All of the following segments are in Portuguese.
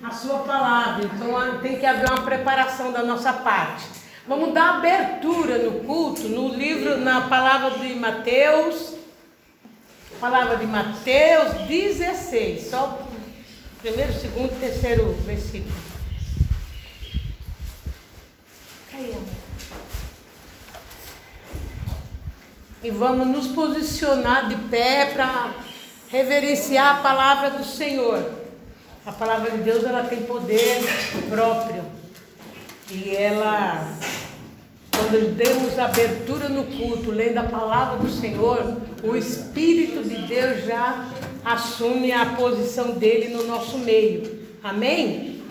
a sua palavra, então tem que haver uma preparação da nossa parte. Vamos dar abertura no culto, no livro, na palavra de Mateus, palavra de Mateus 16, só primeiro, segundo, terceiro versículo. E vamos nos posicionar de pé para reverenciar a palavra do Senhor. A palavra de Deus ela tem poder próprio. E ela, quando demos abertura no culto, lendo a palavra do Senhor, o Espírito de Deus já assume a posição dele no nosso meio. Amém?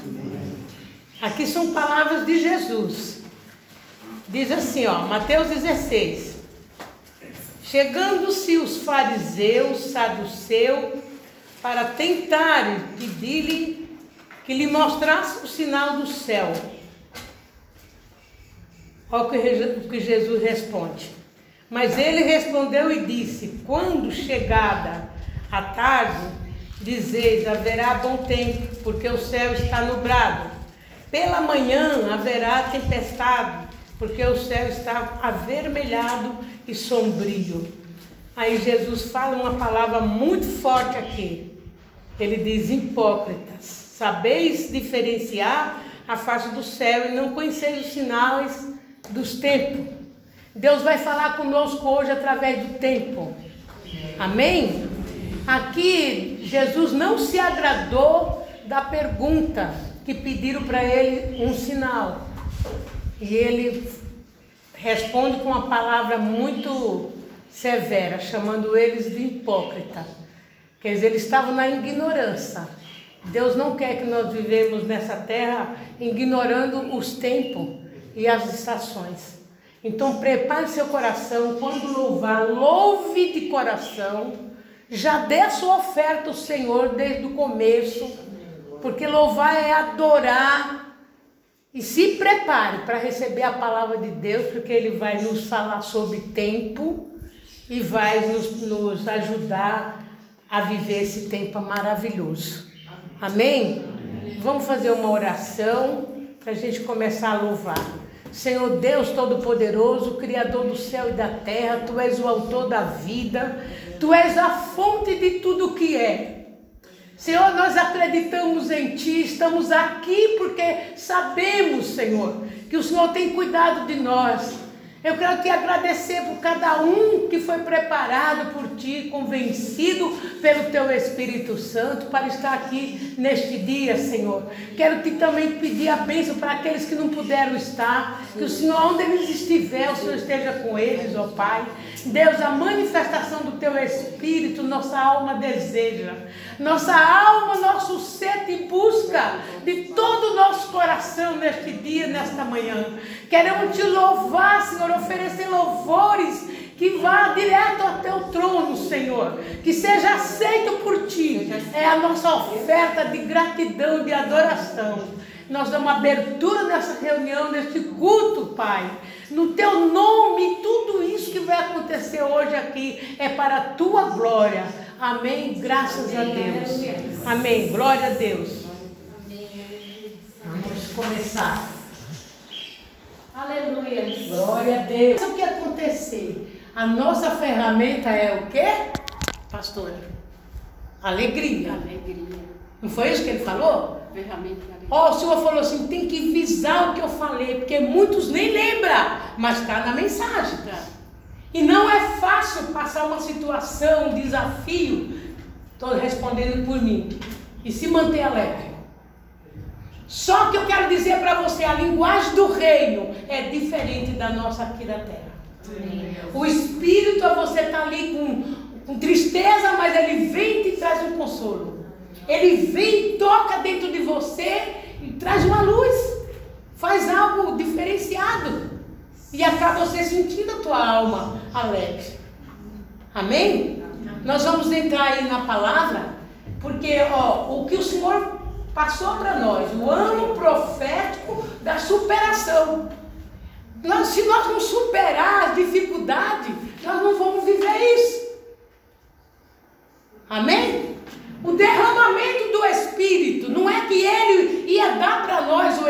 Aqui são palavras de Jesus. Diz assim, ó, Mateus 16. Chegando-se os fariseus, saduceus, para tentar pedir-lhe que lhe mostrasse o sinal do céu. Olha o que Jesus responde. Mas ele respondeu e disse: Quando chegada a tarde, dizeis: haverá bom tempo, porque o céu está nublado. Pela manhã haverá tempestade, porque o céu está avermelhado e sombrio. Aí Jesus fala uma palavra muito forte aqui. Ele diz: hipócritas, sabeis diferenciar a face do céu e não conheceis os sinais dos tempos. Deus vai falar conosco hoje através do tempo. Amém? Aqui, Jesus não se agradou da pergunta que pediram para ele um sinal. E ele responde com uma palavra muito severa, chamando eles de hipócrita. Quer dizer, eles estavam na ignorância. Deus não quer que nós vivemos nessa terra ignorando os tempos e as estações. Então prepare seu coração, quando louvar, louve de coração. Já dê a sua oferta ao Senhor desde o começo, porque louvar é adorar. E se prepare para receber a palavra de Deus, porque Ele vai nos falar sobre tempo e vai nos, nos ajudar a viver esse tempo maravilhoso. Amém? Vamos fazer uma oração para a gente começar a louvar. Senhor Deus Todo-Poderoso, Criador do céu e da terra, Tu és o autor da vida, Tu és a fonte de tudo que é. Senhor, nós acreditamos em Ti, estamos aqui porque sabemos, Senhor, que o Senhor tem cuidado de nós. Eu quero te agradecer por cada um que foi preparado por ti, convencido pelo teu Espírito Santo para estar aqui neste dia, Senhor. Quero te também pedir a bênção para aqueles que não puderam estar, que o Senhor, onde eles estiverem, o Senhor esteja com eles, ó Pai. Deus, a manifestação do teu Espírito, nossa alma deseja, nossa alma, nosso ser te busca de todo o nosso coração neste dia, nesta manhã. Queremos te louvar, Senhor oferecer louvores que vá direto ao teu trono, Senhor, que seja aceito por ti. É a nossa oferta de gratidão, de adoração. Nós damos abertura nessa reunião, neste culto, Pai. No teu nome, tudo isso que vai acontecer hoje aqui é para a tua glória. Amém. Graças a Deus. Amém. Glória a Deus. Vamos começar. Aleluia. Glória a Deus. O que acontecer? A nossa ferramenta é o quê? Pastora. Alegria. Alegria. Não foi isso que ele falou? Ferramenta. Ó, oh, o Senhor falou assim: tem que visar o que eu falei, porque muitos nem lembram, mas está na mensagem. Tá? E não é fácil passar uma situação, um desafio, estou respondendo por mim, e se manter alegre. Só que eu quero dizer para você, a linguagem do reino é diferente da nossa aqui da terra. O Espírito, você está ali com, com tristeza, mas ele vem e te traz um consolo. Ele vem, toca dentro de você e traz uma luz. Faz algo diferenciado. E acaba você sentindo a tua alma alegre. Amém? Nós vamos entrar aí na palavra, porque ó, o que o Senhor passou para nós o ano profético da superação. Nós, se nós não superar as dificuldades, nós não vamos viver isso. Amém? O derramamento do Espírito não é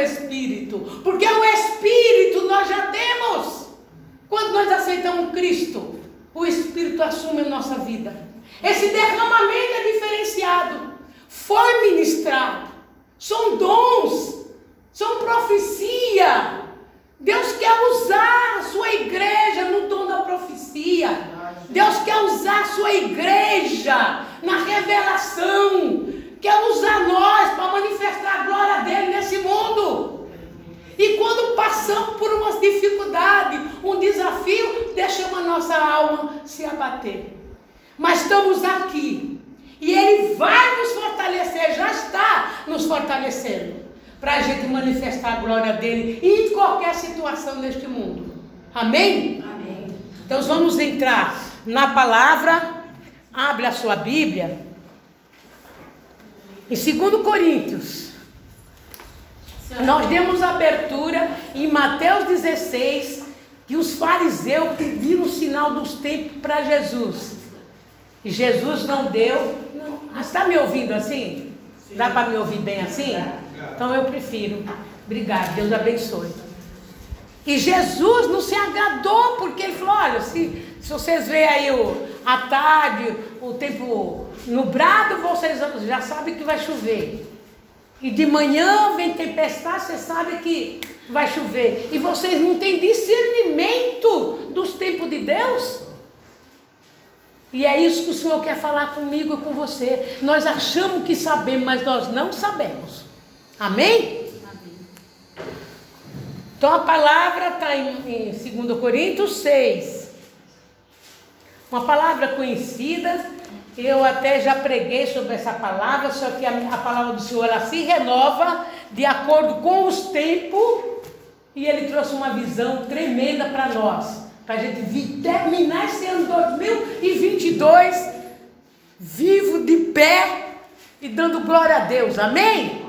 Espírito, porque o Espírito nós já temos. Quando nós aceitamos Cristo, o Espírito assume a nossa vida. Esse derramamento é diferenciado, foi ministrado, são dons, são profecia. Deus quer usar a sua igreja no dom da profecia. Deus quer usar a sua igreja na revelação. Quer usar nós para manifestar a glória dele nesse mundo. E quando passamos por uma dificuldade, um desafio, deixamos a nossa alma se abater. Mas estamos aqui. E Ele vai nos fortalecer, já está nos fortalecendo. Para a gente manifestar a glória dele em qualquer situação neste mundo. Amém? Amém. Então vamos entrar na palavra. Abre a sua Bíblia. Em 2 Coríntios. Nós demos abertura em Mateus 16, que os fariseus pediram o sinal dos tempos para Jesus. E Jesus não deu. Não. Está me ouvindo assim? Sim. Dá para me ouvir bem assim? Então eu prefiro. Obrigado, Deus abençoe. E Jesus não se agradou, porque ele falou: olha, se, se vocês veem aí o, a tarde, o tempo nublado, vocês já sabem que vai chover. E de manhã vem tempestade, você sabe que vai chover. E vocês não têm discernimento dos tempos de Deus? E é isso que o Senhor quer falar comigo e com você. Nós achamos que sabemos, mas nós não sabemos. Amém? Amém. Então a palavra está em, em 2 Coríntios 6. Uma palavra conhecida eu até já preguei sobre essa palavra, só que a, a palavra do Senhor ela se renova de acordo com os tempos e ele trouxe uma visão tremenda para nós, para a gente terminar esse ano 2022 vivo de pé e dando glória a Deus, amém?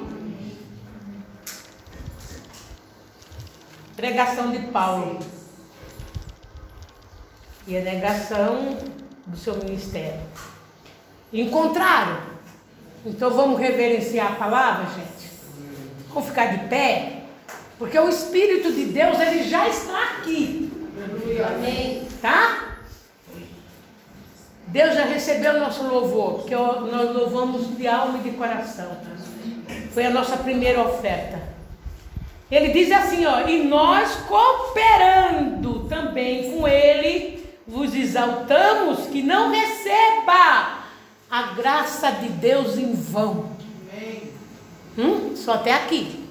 Pregação de Paulo e a negação do seu ministério. Encontraram. Então vamos reverenciar a palavra, gente. Vamos ficar de pé. Porque o Espírito de Deus, ele já está aqui. Amém. Tá? Deus já recebeu o nosso louvor, porque nós louvamos de alma e de coração. Foi a nossa primeira oferta. Ele diz assim, ó, e nós cooperando também com ele, vos exaltamos que não receba a graça de Deus em vão. Hum? Só até aqui.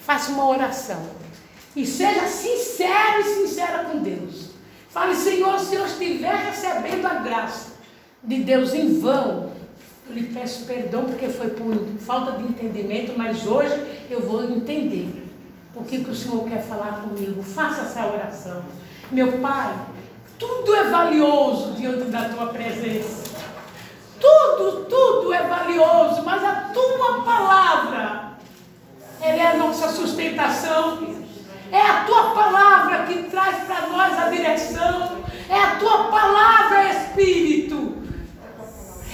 Faça uma oração. E seja sincero e sincera com Deus. Fale, Senhor, se eu estiver recebendo a graça de Deus em vão, eu lhe peço perdão porque foi por falta de entendimento, mas hoje eu vou entender o que, que o Senhor quer falar comigo. Faça essa oração. Meu Pai, tudo é valioso diante da tua presença. Tudo, tudo é valioso, mas a tua palavra, ela é a nossa sustentação. É a tua palavra que traz para nós a direção. É a tua palavra, Espírito.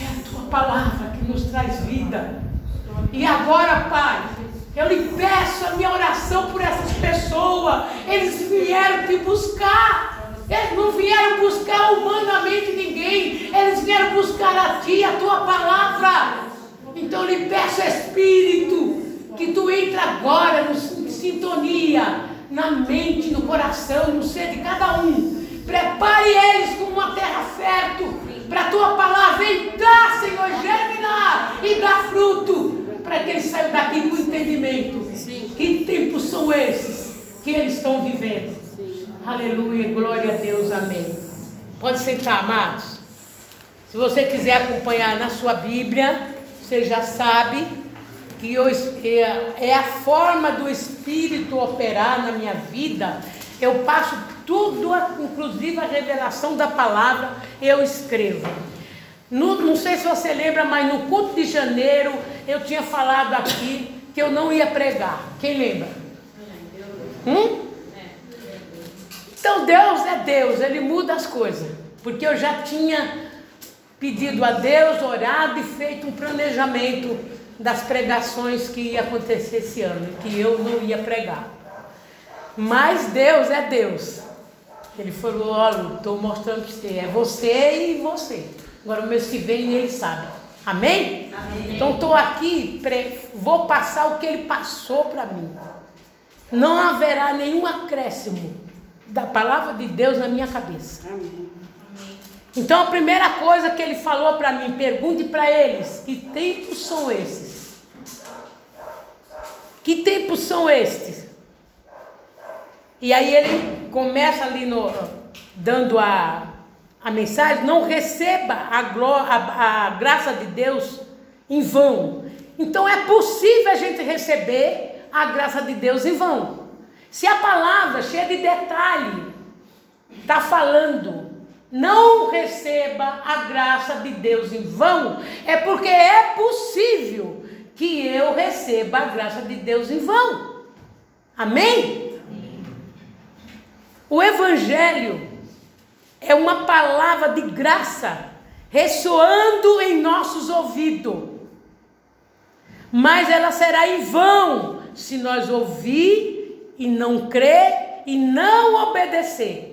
É a tua palavra que nos traz vida. E agora, Pai, eu lhe peço a minha oração por essas pessoas. Eles vieram te buscar. Eles não vieram buscar humanamente ninguém, eles vieram buscar a Ti, a Tua palavra. Então lhe peço, Espírito, que Tu entre agora em sintonia, na mente, no coração, no ser de cada um. Prepare eles como uma terra fértil, para a Tua palavra entrar, Senhor, germinar e dar fruto, para que eles saiam daqui com entendimento. Que tempos são esses que eles estão vivendo? Aleluia, glória a Deus, amém. Pode sentar, amados. Se você quiser acompanhar na sua Bíblia, você já sabe que eu, é, é a forma do Espírito operar na minha vida. Eu passo tudo, inclusive a revelação da palavra, eu escrevo. No, não sei se você lembra, mas no culto de janeiro eu tinha falado aqui que eu não ia pregar. Quem lembra? Hum? Então Deus é Deus, Ele muda as coisas. Porque eu já tinha pedido a Deus, orado e feito um planejamento das pregações que ia acontecer esse ano, que eu não ia pregar. Mas Deus é Deus. Ele falou: olha, estou mostrando para você, é você e você. Agora o mês que vem ele sabe. Amém? Amém. Então estou aqui, vou passar o que ele passou para mim. Não haverá nenhum acréscimo da palavra de Deus na minha cabeça. Amém. Então a primeira coisa que ele falou para mim, pergunte para eles: que tempos são esses? Que tempos são estes? E aí ele começa ali no, dando a, a mensagem: não receba a, a, a graça de Deus em vão. Então é possível a gente receber a graça de Deus em vão. Se a palavra cheia de detalhe está falando não receba a graça de Deus em vão, é porque é possível que eu receba a graça de Deus em vão. Amém? O Evangelho é uma palavra de graça ressoando em nossos ouvidos, mas ela será em vão se nós ouvir e não crer e não obedecer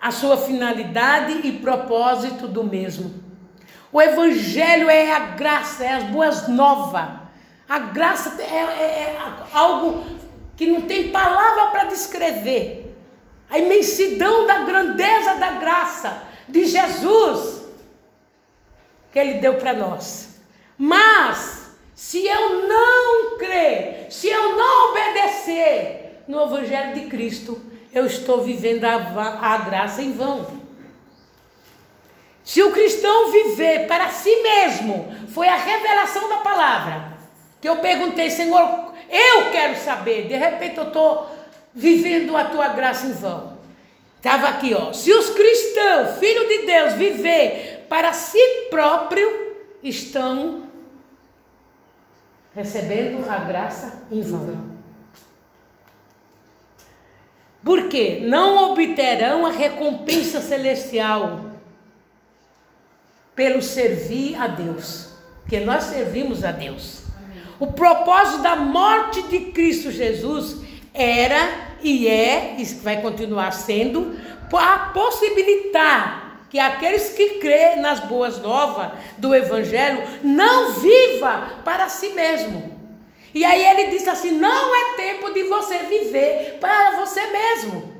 a sua finalidade e propósito do mesmo. O Evangelho é a graça, é as boas novas. A graça é, é, é algo que não tem palavra para descrever. A imensidão da grandeza da graça de Jesus que Ele deu para nós. Mas, se eu não crer, se eu não obedecer no Evangelho de Cristo, eu estou vivendo a, a graça em vão. Se o cristão viver para si mesmo, foi a revelação da palavra. Que eu perguntei, Senhor, eu quero saber. De repente eu estou vivendo a tua graça em vão. Estava aqui, ó. Se os cristãos, filho de Deus, viver para si próprio, estão recebendo a graça em vão. Porque não obterão a recompensa celestial pelo servir a Deus. Porque nós servimos a Deus. O propósito da morte de Cristo Jesus era e é, e vai continuar sendo, para possibilitar que aqueles que crêem nas boas novas do Evangelho não viva para si mesmo e aí ele disse assim: não é tempo de você viver para você mesmo.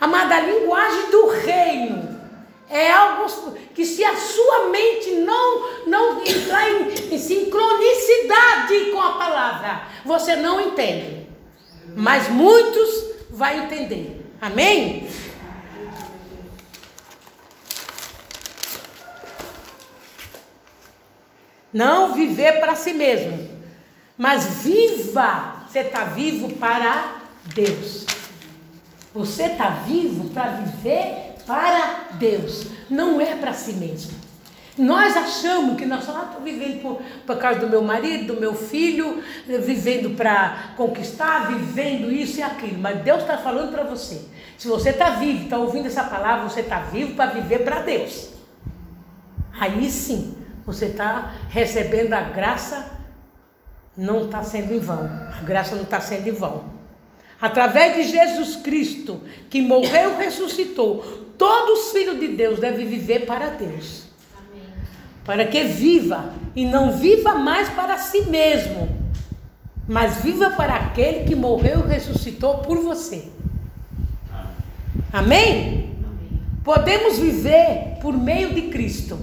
Amada, a linguagem do reino é algo que se a sua mente não, não entrar em, em sincronicidade com a palavra, você não entende. Mas muitos vão entender. Amém? Não viver para si mesmo. Mas viva, você está vivo para Deus. Você está vivo para viver para Deus, não é para si mesmo. Nós achamos que nós só ah, vivendo por causa do meu marido, do meu filho, vivendo para conquistar, vivendo isso e aquilo. Mas Deus está falando para você. Se você está vivo, está ouvindo essa palavra, você está vivo para viver para Deus. Aí sim, você está recebendo a graça não está sendo em vão. A graça não está sendo em vão. Através de Jesus Cristo, que morreu e ressuscitou, todos os filhos de Deus devem viver para Deus. Para que viva e não viva mais para si mesmo, mas viva para aquele que morreu e ressuscitou por você. Amém? Podemos viver por meio de Cristo.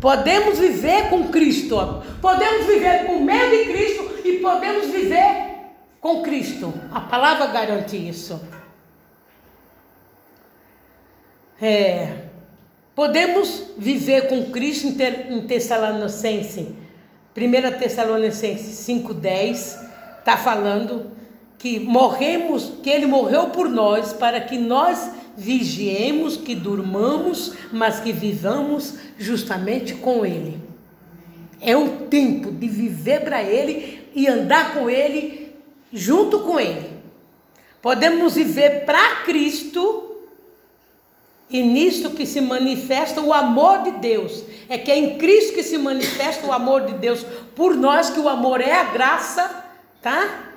Podemos viver com Cristo. Podemos viver por meio de Cristo e podemos viver com Cristo. A palavra garante isso. É, podemos viver com Cristo em Tessalonicense. 1 Tessalonicenses 5,10 está falando que morremos, que ele morreu por nós para que nós vigiemos, que durmamos, mas que vivamos justamente com Ele. É um tempo de viver para Ele e andar com Ele, junto com Ele. Podemos viver para Cristo E nisto que se manifesta o amor de Deus. É que é em Cristo que se manifesta o amor de Deus por nós, que o amor é a graça, tá?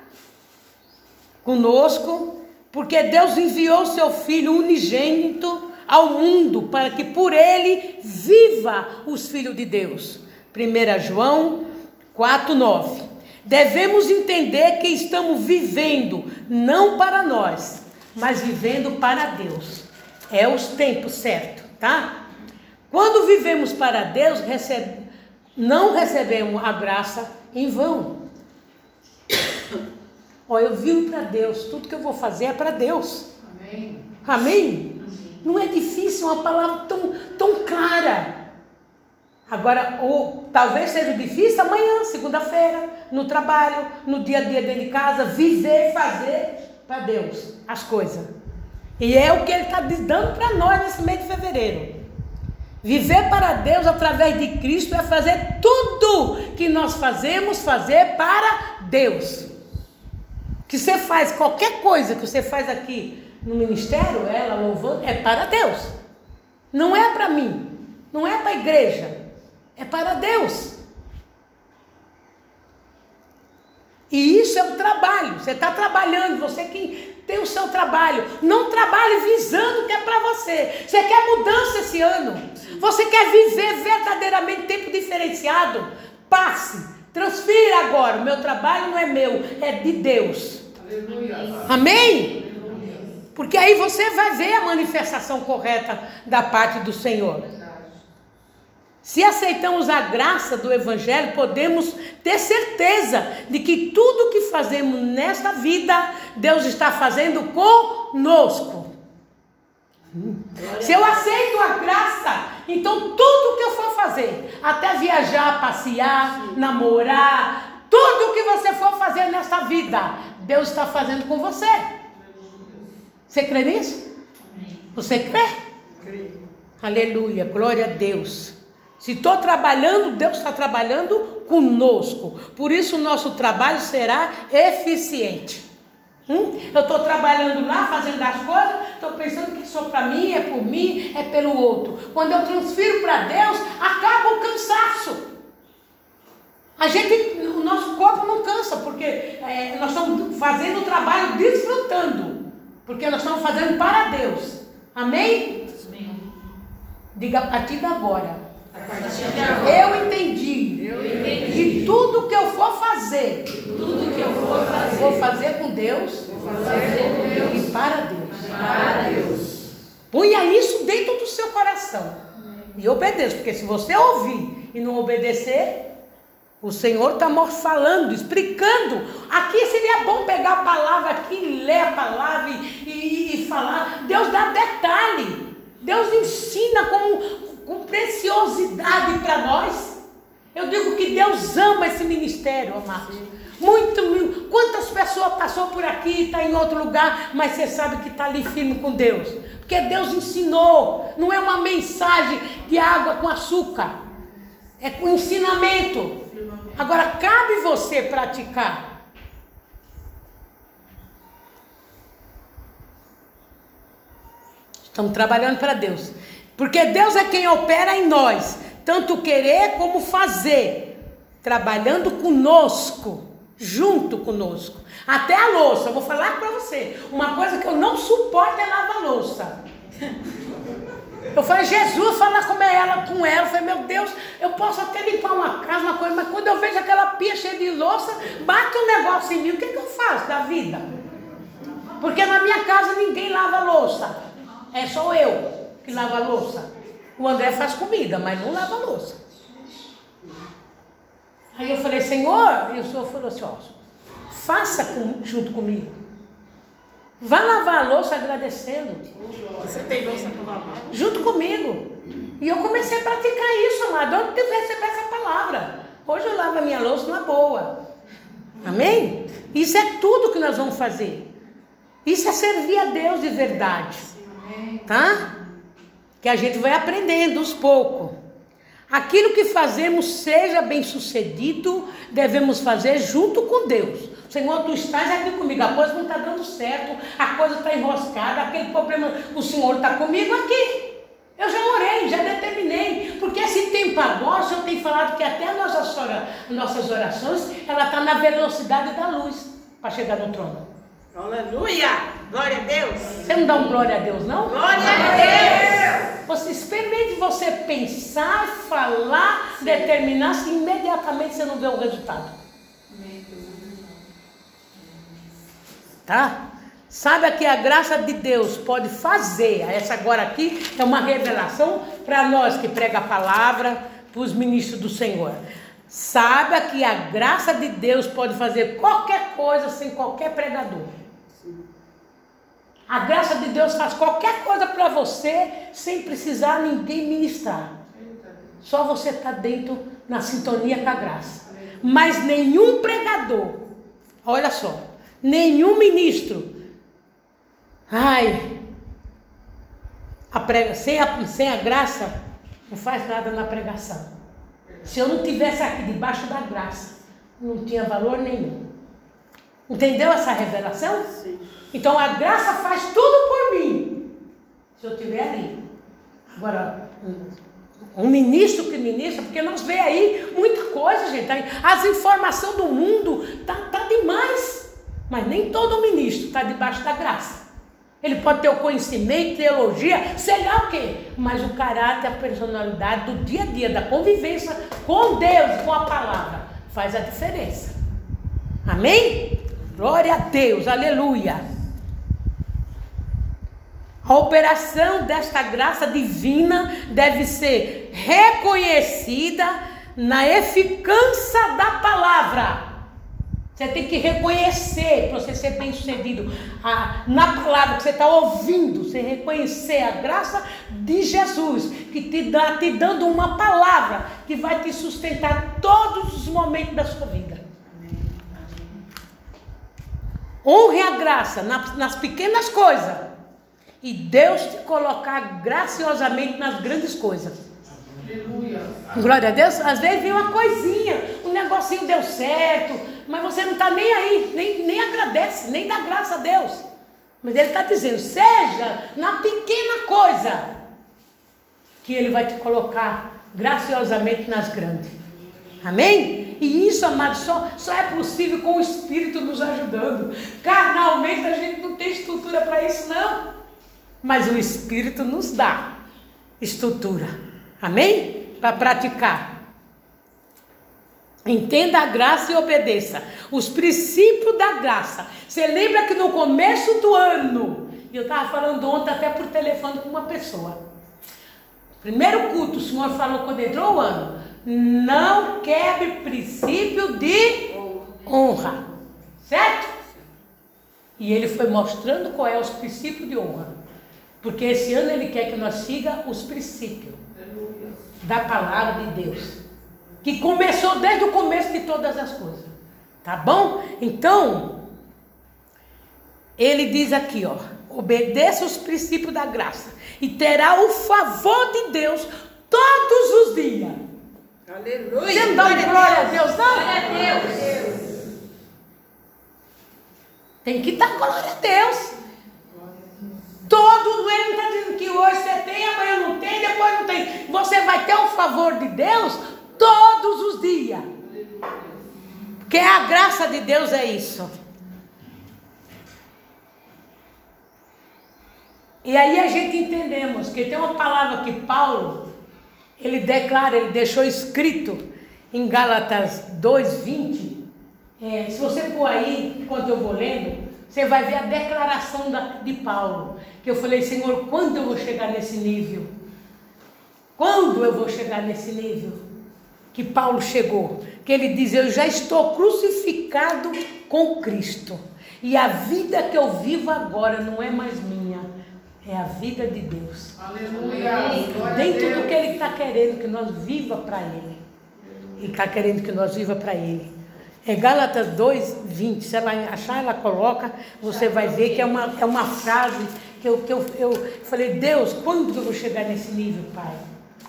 Conosco, porque Deus enviou seu Filho unigênito ao mundo para que por ele viva os filhos de Deus. 1 João 4:9. Devemos entender que estamos vivendo não para nós, mas vivendo para Deus. É os tempos certos, tá? Quando vivemos para Deus, recebe, não recebemos a graça em vão. Ó, eu vivo para Deus, tudo que eu vou fazer é para Deus. Amém? Amém? Não é difícil, é uma palavra tão, tão clara. Agora, ou talvez seja difícil amanhã, segunda-feira, no trabalho, no dia a dia dentro de casa, viver, fazer para Deus as coisas. E é o que Ele está dando para nós nesse mês de fevereiro. Viver para Deus através de Cristo é fazer tudo que nós fazemos, fazer para Deus. Que você faz qualquer coisa que você faz aqui no ministério, ela louvando, é para Deus. Não é para mim, não é para a igreja, é para Deus. E isso é um trabalho. Você está trabalhando, você que tem o seu trabalho. Não trabalhe visando o que é para você. Você quer mudança esse ano. Você quer viver verdadeiramente tempo diferenciado. Passe, transfira agora. O meu trabalho não é meu, é de Deus. Aleluia. Amém? Porque aí você vai ver a manifestação correta da parte do Senhor. Se aceitamos a graça do Evangelho, podemos ter certeza de que tudo que fazemos nesta vida, Deus está fazendo conosco. Se eu aceito a graça, então tudo que eu for fazer, até viajar, passear, namorar, tudo que você for fazer nesta vida, Deus está fazendo com você. Você crê nisso? Você crê? Aleluia, glória a Deus. Se estou trabalhando, Deus está trabalhando conosco. Por isso o nosso trabalho será eficiente. Hum? Eu estou trabalhando lá, fazendo as coisas, estou pensando que só para mim, é por mim, é pelo outro. Quando eu transfiro para Deus, acaba o cansaço. A gente, o nosso corpo não cansa, porque é, nós estamos fazendo o trabalho desfrutando. Porque nós estamos fazendo para Deus. Amém? Amém. Diga a partir de agora. Eu entendi. Que tudo que eu for fazer, tudo que eu for fazer, vou fazer com Deus, vou fazer com Deus e para Deus. Para Deus. Ponha isso dentro do seu coração e obedeça, porque se você ouvir e não obedecer, o Senhor está falando, explicando. Aqui seria bom pegar a palavra aqui, ler a palavra e, e, e falar. Deus dá detalhe. Deus ensina como com preciosidade para nós. Eu digo que Deus ama esse ministério, amados. Muito, muito. Quantas pessoas passou por aqui, está em outro lugar, mas você sabe que está ali firme com Deus. Porque Deus ensinou. Não é uma mensagem de água com açúcar. É com ensinamento. Agora cabe você praticar. Estamos trabalhando para Deus. Porque Deus é quem opera em nós, tanto querer como fazer, trabalhando conosco, junto conosco. Até a louça, eu vou falar para você, uma coisa que eu não suporto é lavar louça. Eu falei, Jesus, falar com ela, com ela, eu falei, meu Deus, eu posso até limpar uma casa, uma coisa, mas quando eu vejo aquela pia cheia de louça, bate um negócio em mim, o que, que eu faço da vida? Porque na minha casa ninguém lava louça, é só eu que lava a louça. O André faz comida, mas não lava a louça. Aí eu falei, Senhor, e o Senhor falou assim, ó, faça com, junto comigo. Vá lavar a louça agradecendo. Você tem louça para lavar? Junto comigo. E eu comecei a praticar isso, amado. Onde eu receber essa palavra? Hoje eu lavo a minha louça na boa. Amém? Isso é tudo que nós vamos fazer. Isso é servir a Deus de verdade. Tá? Que a gente vai aprendendo aos poucos. Aquilo que fazemos seja bem sucedido, devemos fazer junto com Deus. Senhor, tu estás aqui comigo, a coisa não está dando certo, a coisa está enroscada, aquele problema, o Senhor está comigo aqui. Eu já orei, já determinei, porque esse tempo agora, o Senhor tem falado que até as nossas, nossas orações, ela está na velocidade da luz para chegar no trono. Aleluia! Glória a Deus! Você não dá um glória a Deus, não? Glória a Deus! Você experimente você pensar, falar, Sim. determinar, se imediatamente você não vê o resultado. Tá? Saiba que a graça de Deus pode fazer. Essa agora aqui é uma revelação para nós que prega a palavra, para os ministros do Senhor. Saiba que a graça de Deus pode fazer qualquer coisa sem qualquer pregador. A graça de Deus faz qualquer coisa para você sem precisar ninguém ministrar. Só você está dentro na sintonia com a graça. Mas nenhum pregador, olha só, nenhum ministro Ai, a prega, sem, a, sem a graça, não faz nada na pregação. Se eu não tivesse aqui debaixo da graça, não tinha valor nenhum. Entendeu essa revelação? Sim. Então a graça faz tudo por mim. Se eu estiver ali. Agora, um ministro que ministra, porque nós vê aí muita coisa, gente. As informações do mundo tá, tá demais. Mas nem todo ministro está debaixo da graça. Ele pode ter o conhecimento, teologia, sei lá o quê. Mas o caráter, a personalidade do dia a dia, da convivência com Deus, com a palavra, faz a diferença. Amém? Glória a Deus, aleluia. A operação desta graça divina deve ser reconhecida na eficácia da palavra. Você tem que reconhecer para você ser bem sucedido a, na palavra que você está ouvindo. Você reconhecer a graça de Jesus, que te dá, te dando uma palavra que vai te sustentar todos os momentos da sua vida. Honre a graça nas, nas pequenas coisas. E Deus te colocar graciosamente nas grandes coisas. Aleluia. Glória a Deus. Às vezes vem uma coisinha, um negocinho deu certo, mas você não está nem aí, nem, nem agradece, nem dá graça a Deus. Mas Ele está dizendo: seja na pequena coisa, que Ele vai te colocar graciosamente nas grandes. Amém? E isso, amado, só, só é possível com o Espírito nos ajudando. Carnalmente a gente não tem estrutura para isso, não. Mas o Espírito nos dá estrutura. Amém? Para praticar. Entenda a graça e obedeça. Os princípios da graça. Você lembra que no começo do ano, eu estava falando ontem até por telefone com uma pessoa. Primeiro culto, o Senhor falou quando entrou o ano: não quebre princípio de honra. Certo? E ele foi mostrando qual é os princípios de honra. Porque esse ano ele quer que nós siga os princípios da palavra de Deus, que começou desde o começo de todas as coisas. Tá bom? Então, ele diz aqui, ó, obedeça os princípios da graça e terá o favor de Deus todos os dias. Aleluia. Você não dá glória, glória a Deus, não? Glória a Deus. Tem que dar glória a Deus. Todo ele está dizendo que hoje você tem, amanhã não tem, depois não tem. Você vai ter o favor de Deus todos os dias. Porque a graça de Deus é isso. E aí a gente entendemos que tem uma palavra que Paulo, ele declara, ele deixou escrito em Gálatas 2,20. É, se você for aí, enquanto eu vou lendo, você vai ver a declaração da, de Paulo. Que eu falei, Senhor, quando eu vou chegar nesse nível? Quando eu vou chegar nesse nível? Que Paulo chegou. Que ele diz: Eu já estou crucificado com Cristo. E a vida que eu vivo agora não é mais minha, é a vida de Deus. Aleluia. Dentro do que Ele está querendo que nós viva para Ele. Ele está querendo que nós viva para Ele. É Gálatas 2, 20. Se ela achar, ela coloca, você vai ver que é uma, é uma frase que, eu, que eu, eu falei, Deus, quando eu vou chegar nesse nível, Pai?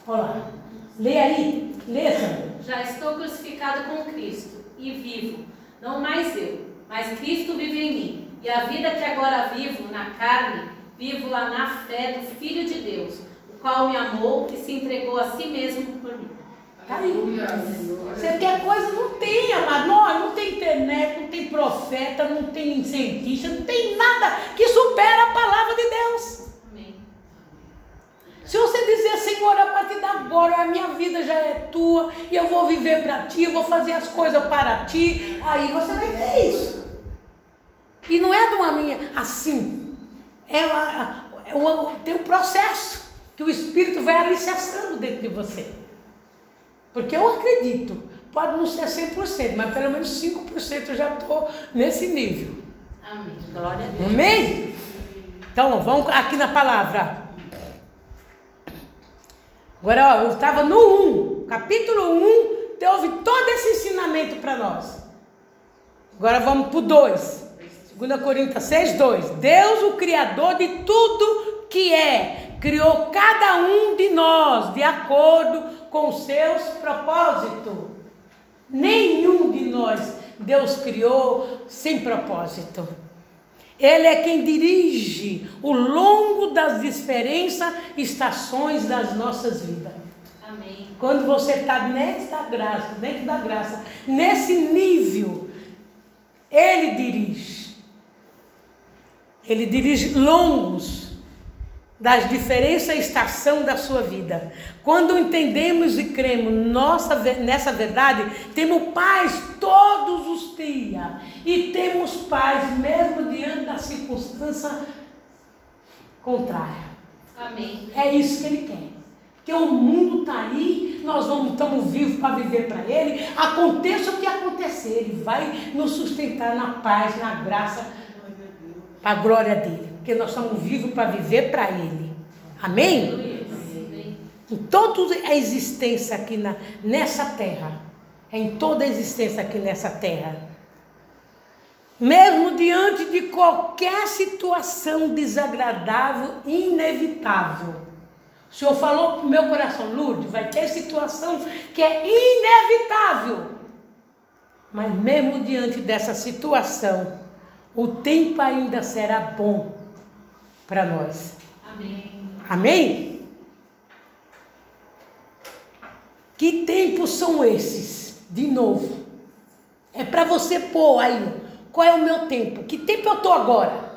Olha lá. Lê aí, lê, Sandra. Já estou crucificado com Cristo e vivo, não mais eu, mas Cristo vive em mim. E a vida que agora vivo na carne, vivo lá na fé do Filho de Deus, o qual me amou e se entregou a si mesmo por mim. Tá aí. Você quer coisa? Não tem, amado. Não, não tem internet, não tem profeta, não tem cientista, não tem nada que supera a palavra de Deus. Amém. Se você dizer, Senhor, a partir de agora a minha vida já é tua e eu vou viver para ti, eu vou fazer as coisas para ti, aí você vai ver isso. E não é de uma linha assim. É, uma, é uma, tem um processo que o Espírito vai alicerçando dentro de você. Porque eu acredito, pode não ser 100%, mas pelo menos 5% eu já estou nesse nível. Amém. Glória a Deus. Amém? Então, vamos aqui na palavra. Agora, ó, eu estava no 1, capítulo 1, houve todo esse ensinamento para nós. Agora vamos para o 2. 2 Coríntios 6, 2. Deus, o Criador de tudo que é, criou cada um de nós de acordo com seus propósitos. Nenhum de nós Deus criou sem propósito. Ele é quem dirige o longo das diferentes estações das nossas vidas. Amém. Quando você está nessa graça, dentro da graça, nesse nível, Ele dirige. Ele dirige longos das diferentes estações da sua vida. Quando entendemos e cremos nossa, nessa verdade, temos paz todos os dias. E temos paz mesmo diante da circunstância contrária. Amém. É isso que ele quer. Porque o mundo está aí, nós vamos, estamos vivos para viver para ele. Aconteça o que acontecer, ele vai nos sustentar na paz, na graça, para a glória dele. Porque nós estamos vivos para viver para ele. Amém? Em toda a existência aqui na, nessa terra, em toda a existência aqui nessa terra, mesmo diante de qualquer situação desagradável, inevitável. O Senhor falou para o meu coração, Lourdes, vai ter situação que é inevitável. Mas mesmo diante dessa situação, o tempo ainda será bom para nós. Amém. Amém? Que tempos são esses? De novo. É para você pôr aí. Qual é o meu tempo? Que tempo eu estou agora?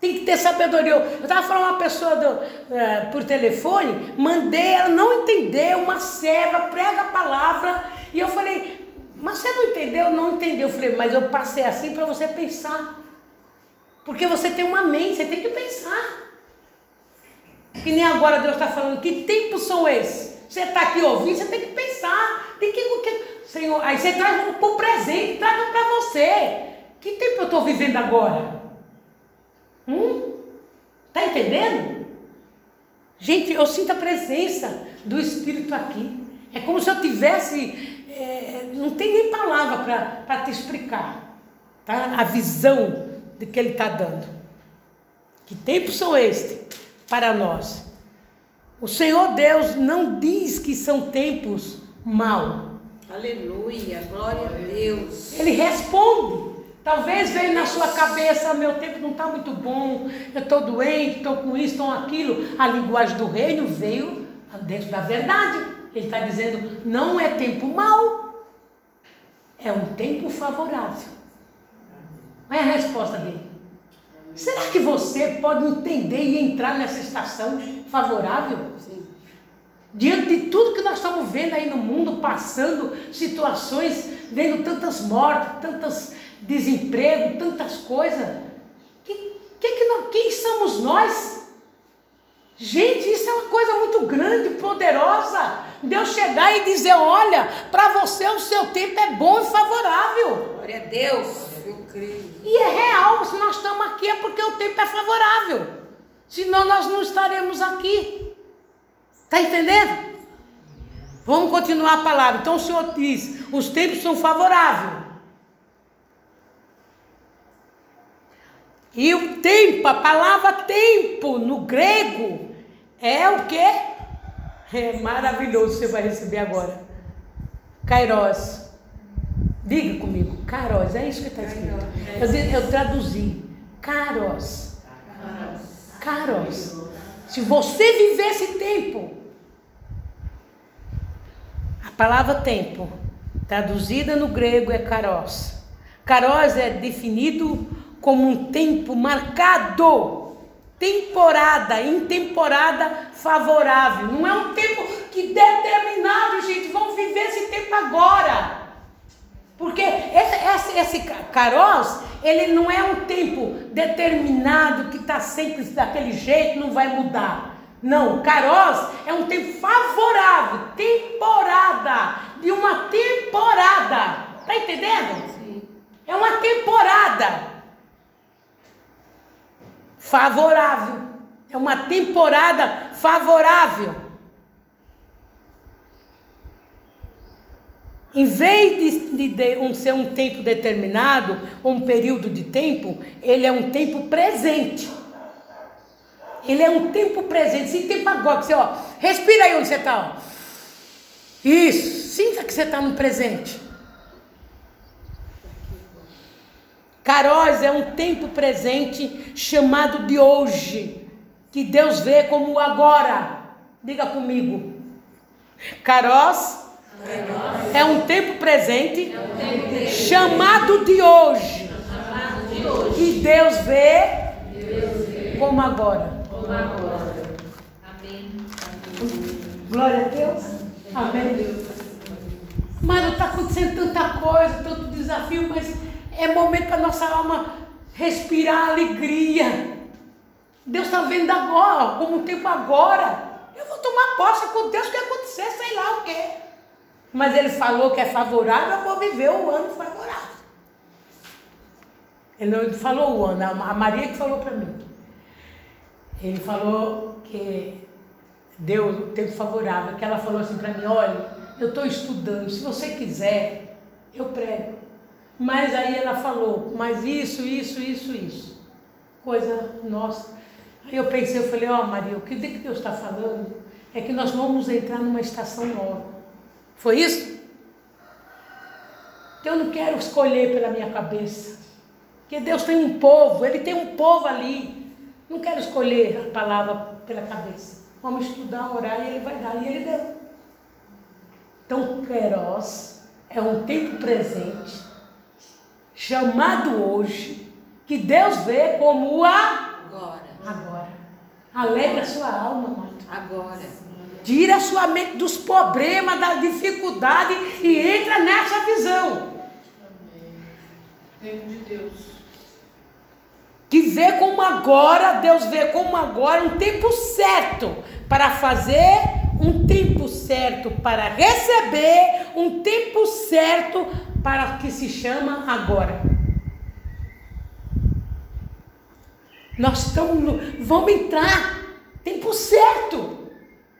Tem que ter sabedoria. Eu estava falando uma pessoa do, uh, por telefone, mandei, ela não entendeu, uma serva, prega a palavra, e eu falei, mas você não entendeu? Não entendeu. Eu falei, mas eu passei assim para você pensar. Porque você tem uma mente, você tem que pensar. Que nem agora Deus está falando, que tempos são esses? Você está aqui ouvindo, você tem que pensar. Tem que, que Senhor, aí você traz para o presente, traz para você. Que tempo eu estou vivendo agora? Hum? Tá entendendo? Gente, eu sinto a presença do Espírito aqui. É como se eu tivesse. É, não tem nem palavra para te explicar. Tá? A visão de que Ele está dando. Que tempos são estes para nós? O Senhor Deus não diz que são tempos maus. Aleluia, glória a Deus. Ele responde. Talvez veio na sua cabeça, meu tempo não está muito bom, eu estou doente, estou com isso, estou com aquilo. A linguagem do reino veio dentro da verdade. Ele está dizendo, não é tempo mau, é um tempo favorável. Qual é a resposta dele? Será que você pode entender e entrar nessa estação favorável? Sim. Diante de tudo que nós estamos vendo aí no mundo, passando situações, vendo tantas mortes, tantos desemprego, tantas coisas. Que, que, que quem somos nós? Gente, isso é uma coisa muito grande, poderosa. Deus chegar e dizer: olha, para você o seu tempo é bom e favorável. Glória a Deus. E é real, se nós estamos aqui é porque o tempo é favorável. Senão nós não estaremos aqui. Está entendendo? Vamos continuar a palavra. Então o Senhor diz: os tempos são favoráveis. E o tempo, a palavra tempo no grego é o que? É maravilhoso, você vai receber agora. Kairos. Diga comigo, Kairos, é isso que está escrito. Eu, eu traduzi. Kairos. Kairos. Se você viver esse tempo, a palavra tempo, traduzida no grego, é karos. Karos é definido como um tempo marcado, temporada, em temporada favorável. Não é um tempo que determinado, gente, vamos viver esse tempo agora. Porque esse, esse, esse caroz, ele não é um tempo determinado que está sempre daquele jeito, não vai mudar. Não, caroz é um tempo favorável, temporada, de uma temporada. Está entendendo? Sim. É uma temporada favorável. É uma temporada favorável. Em vez de, de, um, ser um tempo determinado, um período de tempo, ele é um tempo presente. Ele é um tempo presente. Esse tempo agora, você, ó, respira aí onde você está. Isso, sinta que você está no presente. Caróis é um tempo presente chamado de hoje, que Deus vê como agora. Diga comigo. Caróis é um tempo presente chamado de hoje. Que Deus vê como agora. Glória a Deus. Amém. Mano, está acontecendo tanta coisa, tanto desafio, mas é momento para nossa alma respirar alegria. Deus está vendo agora, como o tempo agora. Eu vou tomar posse com Deus que acontecer, sei lá o quê. Mas ele falou que é favorável, eu vou viver o ano favorável. Ele não falou o ano, a Maria que falou para mim. Ele falou que deu o tempo favorável, que ela falou assim para mim, olha, eu estou estudando, se você quiser, eu prego. Mas aí ela falou, mas isso, isso, isso, isso. Coisa nossa. Aí eu pensei, eu falei, ó oh, Maria, o que Deus está falando é que nós vamos entrar numa estação nova. Foi isso? Eu não quero escolher pela minha cabeça. Porque Deus tem um povo, Ele tem um povo ali. Não quero escolher a palavra pela cabeça. Vamos estudar, orar e Ele vai dar. E Ele deu. Então, Queiroz é um tempo presente, chamado hoje, que Deus vê como o agora. Agora. Alegra a sua alma, amado. Agora. Tira a sua mente dos problemas, da dificuldade e entra nessa visão. Tempo de Deus. Que vê como agora, Deus vê como agora um tempo certo para fazer, um tempo certo para receber, um tempo certo para que se chama agora. Nós estamos, vamos entrar, tempo certo.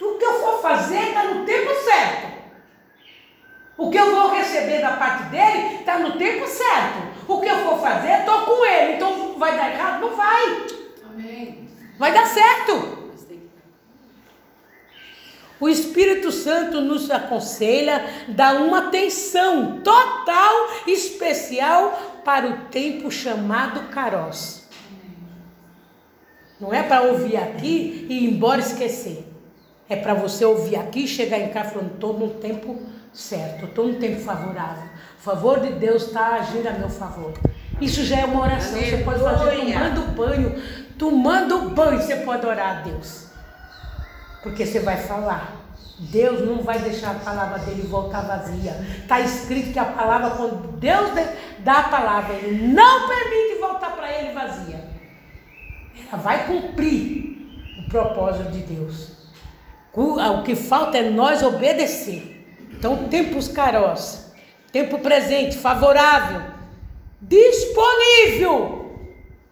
Tudo que eu for fazer está no tempo certo. O que eu vou receber da parte dele está no tempo certo. O que eu for fazer, estou com ele. Então vai dar errado? Não vai. Amém. Vai dar certo. O Espírito Santo nos aconselha dar uma atenção total, especial para o tempo chamado Caros. Não é para ouvir aqui e ir embora esquecer. É para você ouvir aqui, chegar em casa falando, estou no tempo certo, estou no tempo favorável. O favor de Deus está agindo a meu favor. Isso já é uma oração. Aleluia. Você pode fazer tomando banho, tomando banho, você pode orar a Deus. Porque você vai falar. Deus não vai deixar a palavra dele voltar vazia. Está escrito que a palavra, quando Deus dá a palavra, ele não permite voltar para ele vazia. Ela vai cumprir o propósito de Deus. O que falta é nós obedecer. Então, tempos carós, tempo presente, favorável, disponível.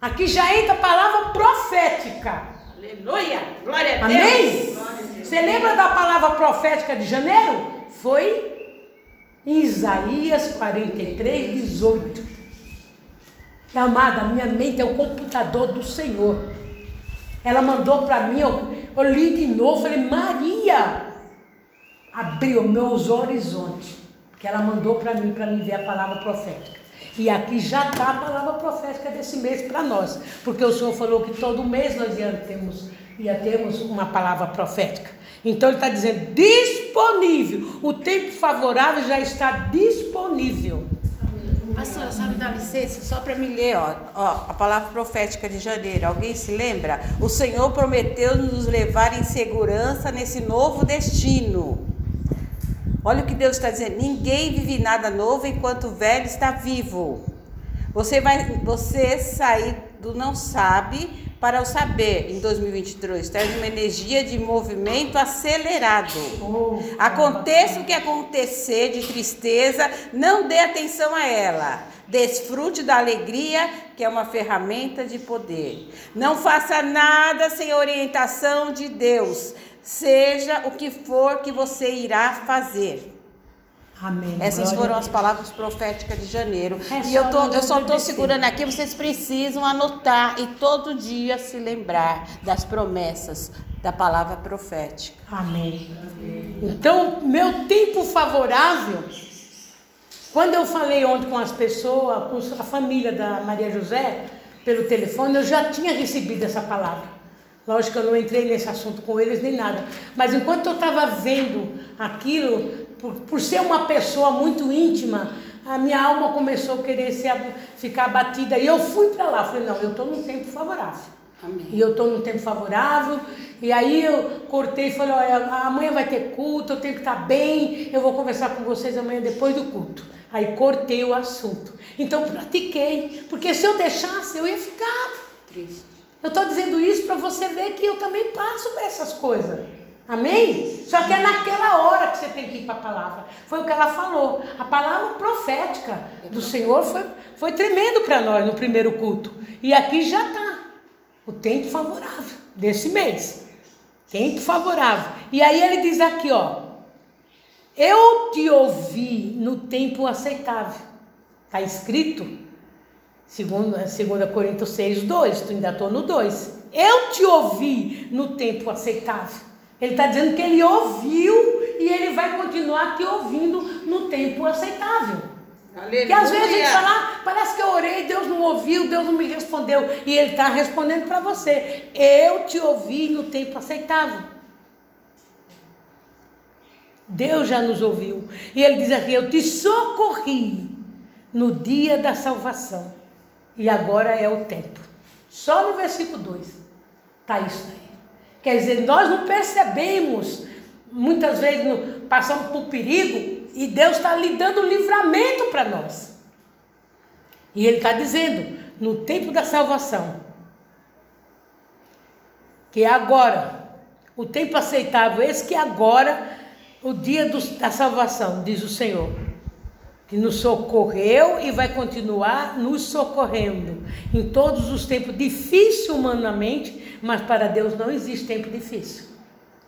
Aqui já entra a palavra profética. Aleluia! Glória a Deus! Amém? Você lembra da palavra profética de janeiro? Foi em Isaías 43, 18. Amada, minha mente é o computador do Senhor. Ela mandou para mim, eu, eu li de novo, falei, Maria, abriu meus horizontes. Que ela mandou para mim, para me ver a palavra profética. E aqui já está a palavra profética desse mês para nós. Porque o Senhor falou que todo mês nós temos ia termos uma palavra profética. Então ele está dizendo disponível. O tempo favorável já está disponível. Pastora, só me dá licença, só para me ler, ó, ó, a palavra profética de janeiro. Alguém se lembra? O Senhor prometeu nos levar em segurança nesse novo destino. Olha o que Deus está dizendo: ninguém vive nada novo enquanto o velho está vivo. Você vai, você sair do não sabe para o saber em 2023. Traz uma energia de movimento acelerado. Aconteça o que acontecer de tristeza, não dê atenção a ela. Desfrute da alegria, que é uma ferramenta de poder. Não faça nada sem orientação de Deus. Seja o que for que você irá fazer. Amém. Essas Glória foram as palavras proféticas de janeiro. É e eu, tô, eu só estou segurando aqui, vocês precisam anotar e todo dia se lembrar das promessas da palavra profética. Amém. Então, meu tempo favorável, quando eu falei ontem com as pessoas, com a família da Maria José, pelo telefone, eu já tinha recebido essa palavra. Lógico que eu não entrei nesse assunto com eles nem nada. Mas enquanto eu estava vendo aquilo, por, por ser uma pessoa muito íntima, a minha alma começou a querer se, ficar abatida. E eu fui para lá. Falei, não, eu estou num tempo favorável. Amém. E eu estou num tempo favorável. E aí eu cortei e falei, olha, amanhã vai ter culto, eu tenho que estar bem, eu vou conversar com vocês amanhã depois do culto. Aí cortei o assunto. Então pratiquei, porque se eu deixasse, eu ia ficar. Triste. Eu estou dizendo isso para você ver que eu também passo por essas coisas. Amém? Só que é naquela hora que você tem que ir para a palavra. Foi o que ela falou. A palavra profética do Senhor foi, foi tremendo para nós no primeiro culto. E aqui já está o tempo favorável desse mês. Tempo favorável. E aí ele diz aqui, ó. Eu te ouvi no tempo aceitável. Está escrito? Segundo, segunda Coríntios 6, 2. Tu ainda estou no 2. Eu te ouvi no tempo aceitável. Ele está dizendo que ele ouviu e ele vai continuar te ouvindo no tempo aceitável. Aleluia. Que às vezes a gente fala, "Ah, parece que eu orei, Deus não ouviu, Deus não me respondeu. E Ele está respondendo para você. Eu te ouvi no tempo aceitável. Deus já nos ouviu. E Ele diz aqui: Eu te socorri no dia da salvação. E agora é o tempo. Só no versículo 2 está isso aí. Quer dizer, nós não percebemos, muitas vezes passamos por perigo, e Deus está lhe dando livramento para nós. E Ele está dizendo, no tempo da salvação, que é agora, o tempo aceitável, esse que é agora, o dia dos- da salvação, diz o Senhor, que nos socorreu e vai continuar nos socorrendo em todos os tempos, difícil humanamente, mas para Deus não existe tempo difícil.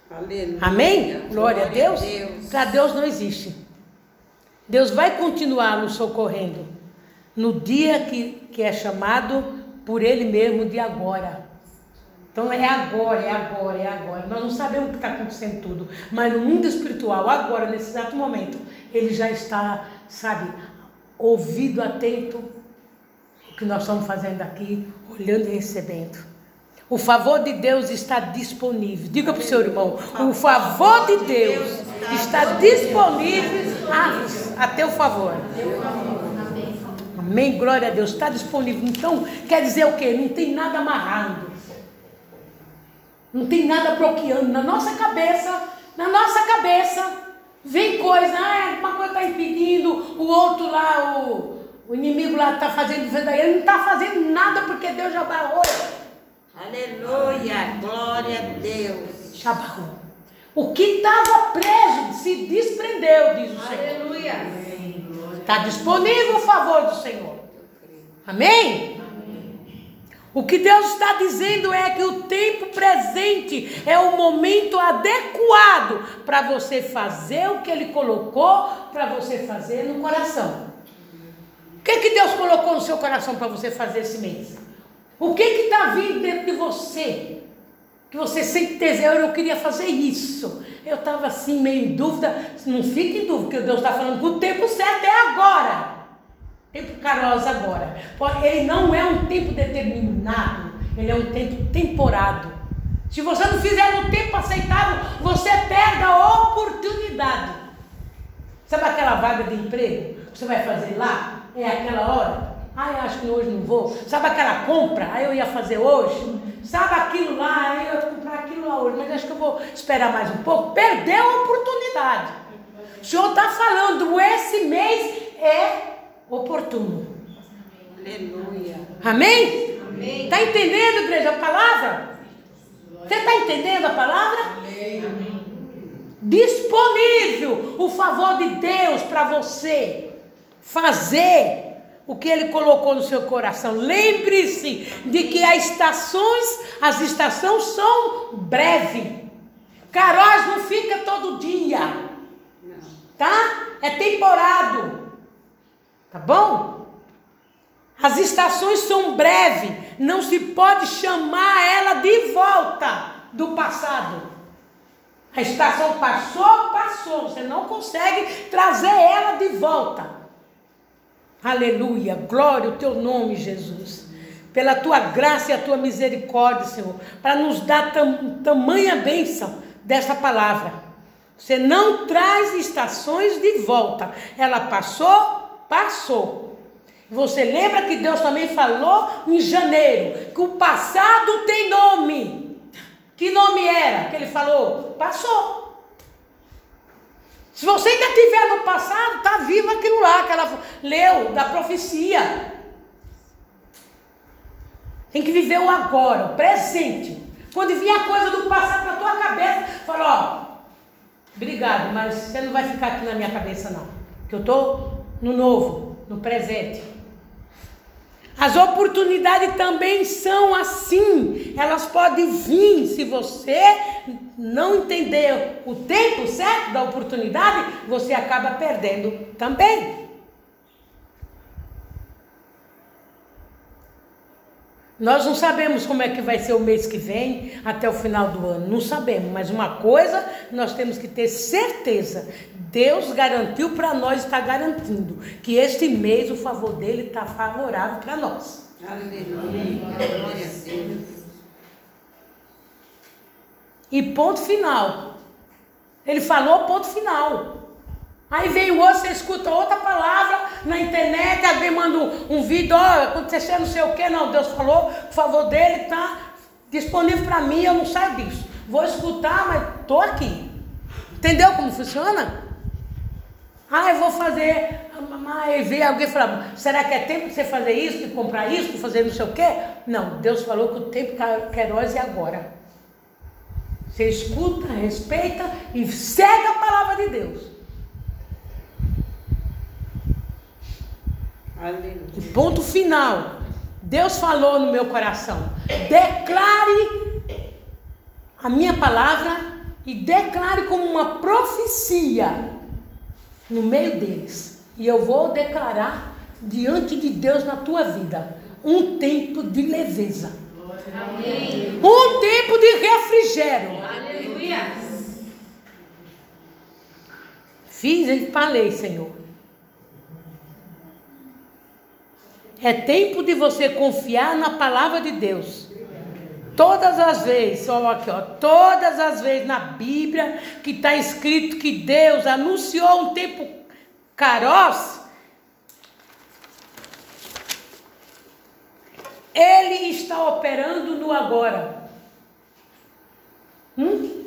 Aleluia. Amém? Glória a Deus. Deus. Para Deus não existe. Deus vai continuar nos socorrendo no dia que, que é chamado por Ele mesmo de agora. Então é agora, é agora, é agora. Nós não sabemos o que está acontecendo tudo, mas no mundo espiritual, agora, nesse exato momento, Ele já está, sabe, ouvido atento o que nós estamos fazendo aqui, olhando e recebendo. O favor de Deus está disponível. Diga para o seu irmão: o favor de Deus está disponível a, a teu favor. Amém. Glória a Deus. Está disponível. Então, quer dizer o quê? Não tem nada amarrando. Não tem nada bloqueando. Na nossa cabeça, na nossa cabeça, vem coisa, ah, uma coisa está impedindo, o outro lá, o, o inimigo lá está fazendo daí. Ele não está fazendo nada porque Deus já barrou. Aleluia. Glória a Deus. Já barrou. O que estava preso se desprendeu, diz o Senhor. Aleluia. Está disponível o favor do Senhor. Amém? O que Deus está dizendo é que o tempo presente é o momento adequado para você fazer o que Ele colocou para você fazer no coração. O que, que Deus colocou no seu coração para você fazer esse mês? O que está vindo dentro de você? Que você sempre deseja, eu queria fazer isso. Eu estava assim, meio em dúvida. Não fique em dúvida, porque Deus está falando que o tempo certo é agora. Tempo carosa agora. Ele não é um tempo determinado, ele é um tempo temporado. Se você não fizer no tempo aceitável, você perde a oportunidade. Sabe aquela vaga de emprego que você vai fazer lá? É aquela hora? Ah, eu acho que hoje não vou. Sabe aquela compra? Aí eu ia fazer hoje. Sabe aquilo lá? Aí eu ia comprar aquilo lá hoje. Mas acho que eu vou esperar mais um pouco. Perdeu a oportunidade. O Senhor está falando, esse mês é oportuno. Aleluia. Amém? Está entendendo, igreja, a palavra? Você está entendendo a palavra? Disponível o favor de Deus para você fazer o que ele colocou no seu coração. Lembre-se de que as estações, as estações são breves. Caróis não fica todo dia. Tá? É temporado. Tá bom? As estações são breves. Não se pode chamar ela de volta do passado. A estação passou, passou. Você não consegue trazer ela de volta. Aleluia. Glória ao teu nome, Jesus. Pela tua graça e a tua misericórdia, Senhor, para nos dar tam, tamanha bênção dessa palavra. Você não traz estações de volta. Ela passou, passou. Você lembra que Deus também falou em janeiro que o passado tem nome. Que nome era que ele falou? Passou. Se você ainda estiver no passado, está vivo aquilo lá que ela leu da profecia. Tem que viver o agora, o presente. Quando vier a coisa do passado na tua cabeça, fala, ó, obrigado, mas você não vai ficar aqui na minha cabeça não. Que eu estou no novo, no presente. As oportunidades também são assim. Elas podem vir se você não entender o tempo certo da oportunidade, você acaba perdendo também. Nós não sabemos como é que vai ser o mês que vem até o final do ano, não sabemos, mas uma coisa nós temos que ter certeza: Deus garantiu para nós, está garantindo que este mês o favor dele está favorável para nós. Aleluia. E ponto final. Ele falou ponto final. Aí vem o outro, você escuta outra palavra na internet, alguém manda um, um vídeo, ó, aconteceu não sei o que, não, Deus falou, o favor dele está disponível para mim, eu não saio disso. Vou escutar, mas estou aqui. Entendeu como funciona? Ah, eu vou fazer. Mas vê alguém falar, será que é tempo de você fazer isso, de comprar isso, de fazer não sei o quê? Não, Deus falou que o tempo queroz é agora. Você escuta, respeita e segue a palavra de Deus. Aleluia. Ponto final. Deus falou no meu coração: declare a minha palavra e declare como uma profecia no meio deles. E eu vou declarar diante de Deus na tua vida um tempo de leveza. Amém. Um tempo de refrigério. Aleluia. Fiz e falei, Senhor. É tempo de você confiar na palavra de Deus. Todas as vezes, ó, aqui, ó, todas as vezes na Bíblia que está escrito que Deus anunciou um tempo caroz, Ele está operando no agora. Hum?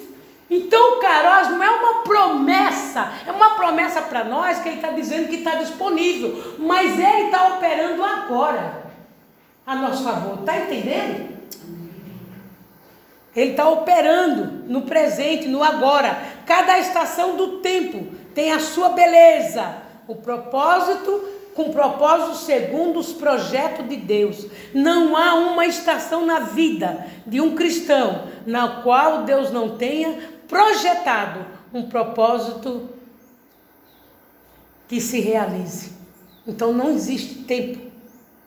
Então o caroz não é uma promessa, é uma promessa para nós que ele está dizendo que está disponível, mas ele está operando agora a nosso favor. Está entendendo? Ele está operando no presente, no agora. Cada estação do tempo tem a sua beleza, o propósito com propósito segundo os projetos de Deus. Não há uma estação na vida de um cristão na qual Deus não tenha projetado um propósito que se realize. Então não existe tempo,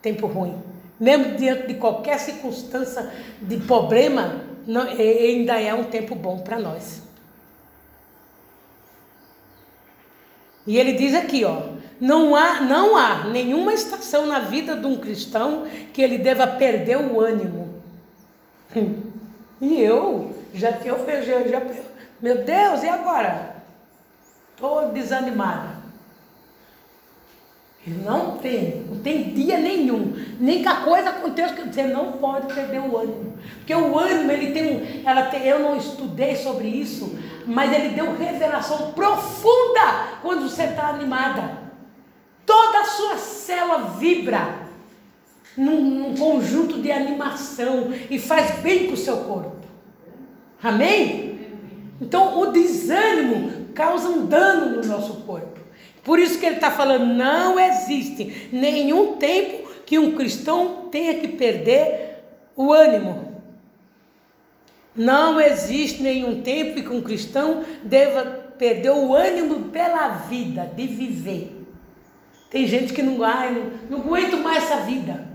tempo ruim. Mesmo diante de qualquer circunstância de problema, não, ainda é um tempo bom para nós. E ele diz aqui, ó, não há, não há nenhuma estação na vida de um cristão que ele deva perder o ânimo. E eu já eu, eu já, meu Deus, e agora? Estou desanimada. Não tem, não tem dia nenhum, nem que a coisa aconteça, você não pode perder o ânimo. Porque o ânimo, ele tem um, ela tem, eu não estudei sobre isso, mas ele deu revelação profunda quando você está animada. Toda a sua célula vibra num, num conjunto de animação e faz bem para o seu corpo. Amém? Então o desânimo causa um dano no nosso corpo. Por isso que ele está falando, não existe nenhum tempo que um cristão tenha que perder o ânimo. Não existe nenhum tempo que um cristão deva perder o ânimo pela vida, de viver. Tem gente que não, ai, não, não aguento mais essa vida.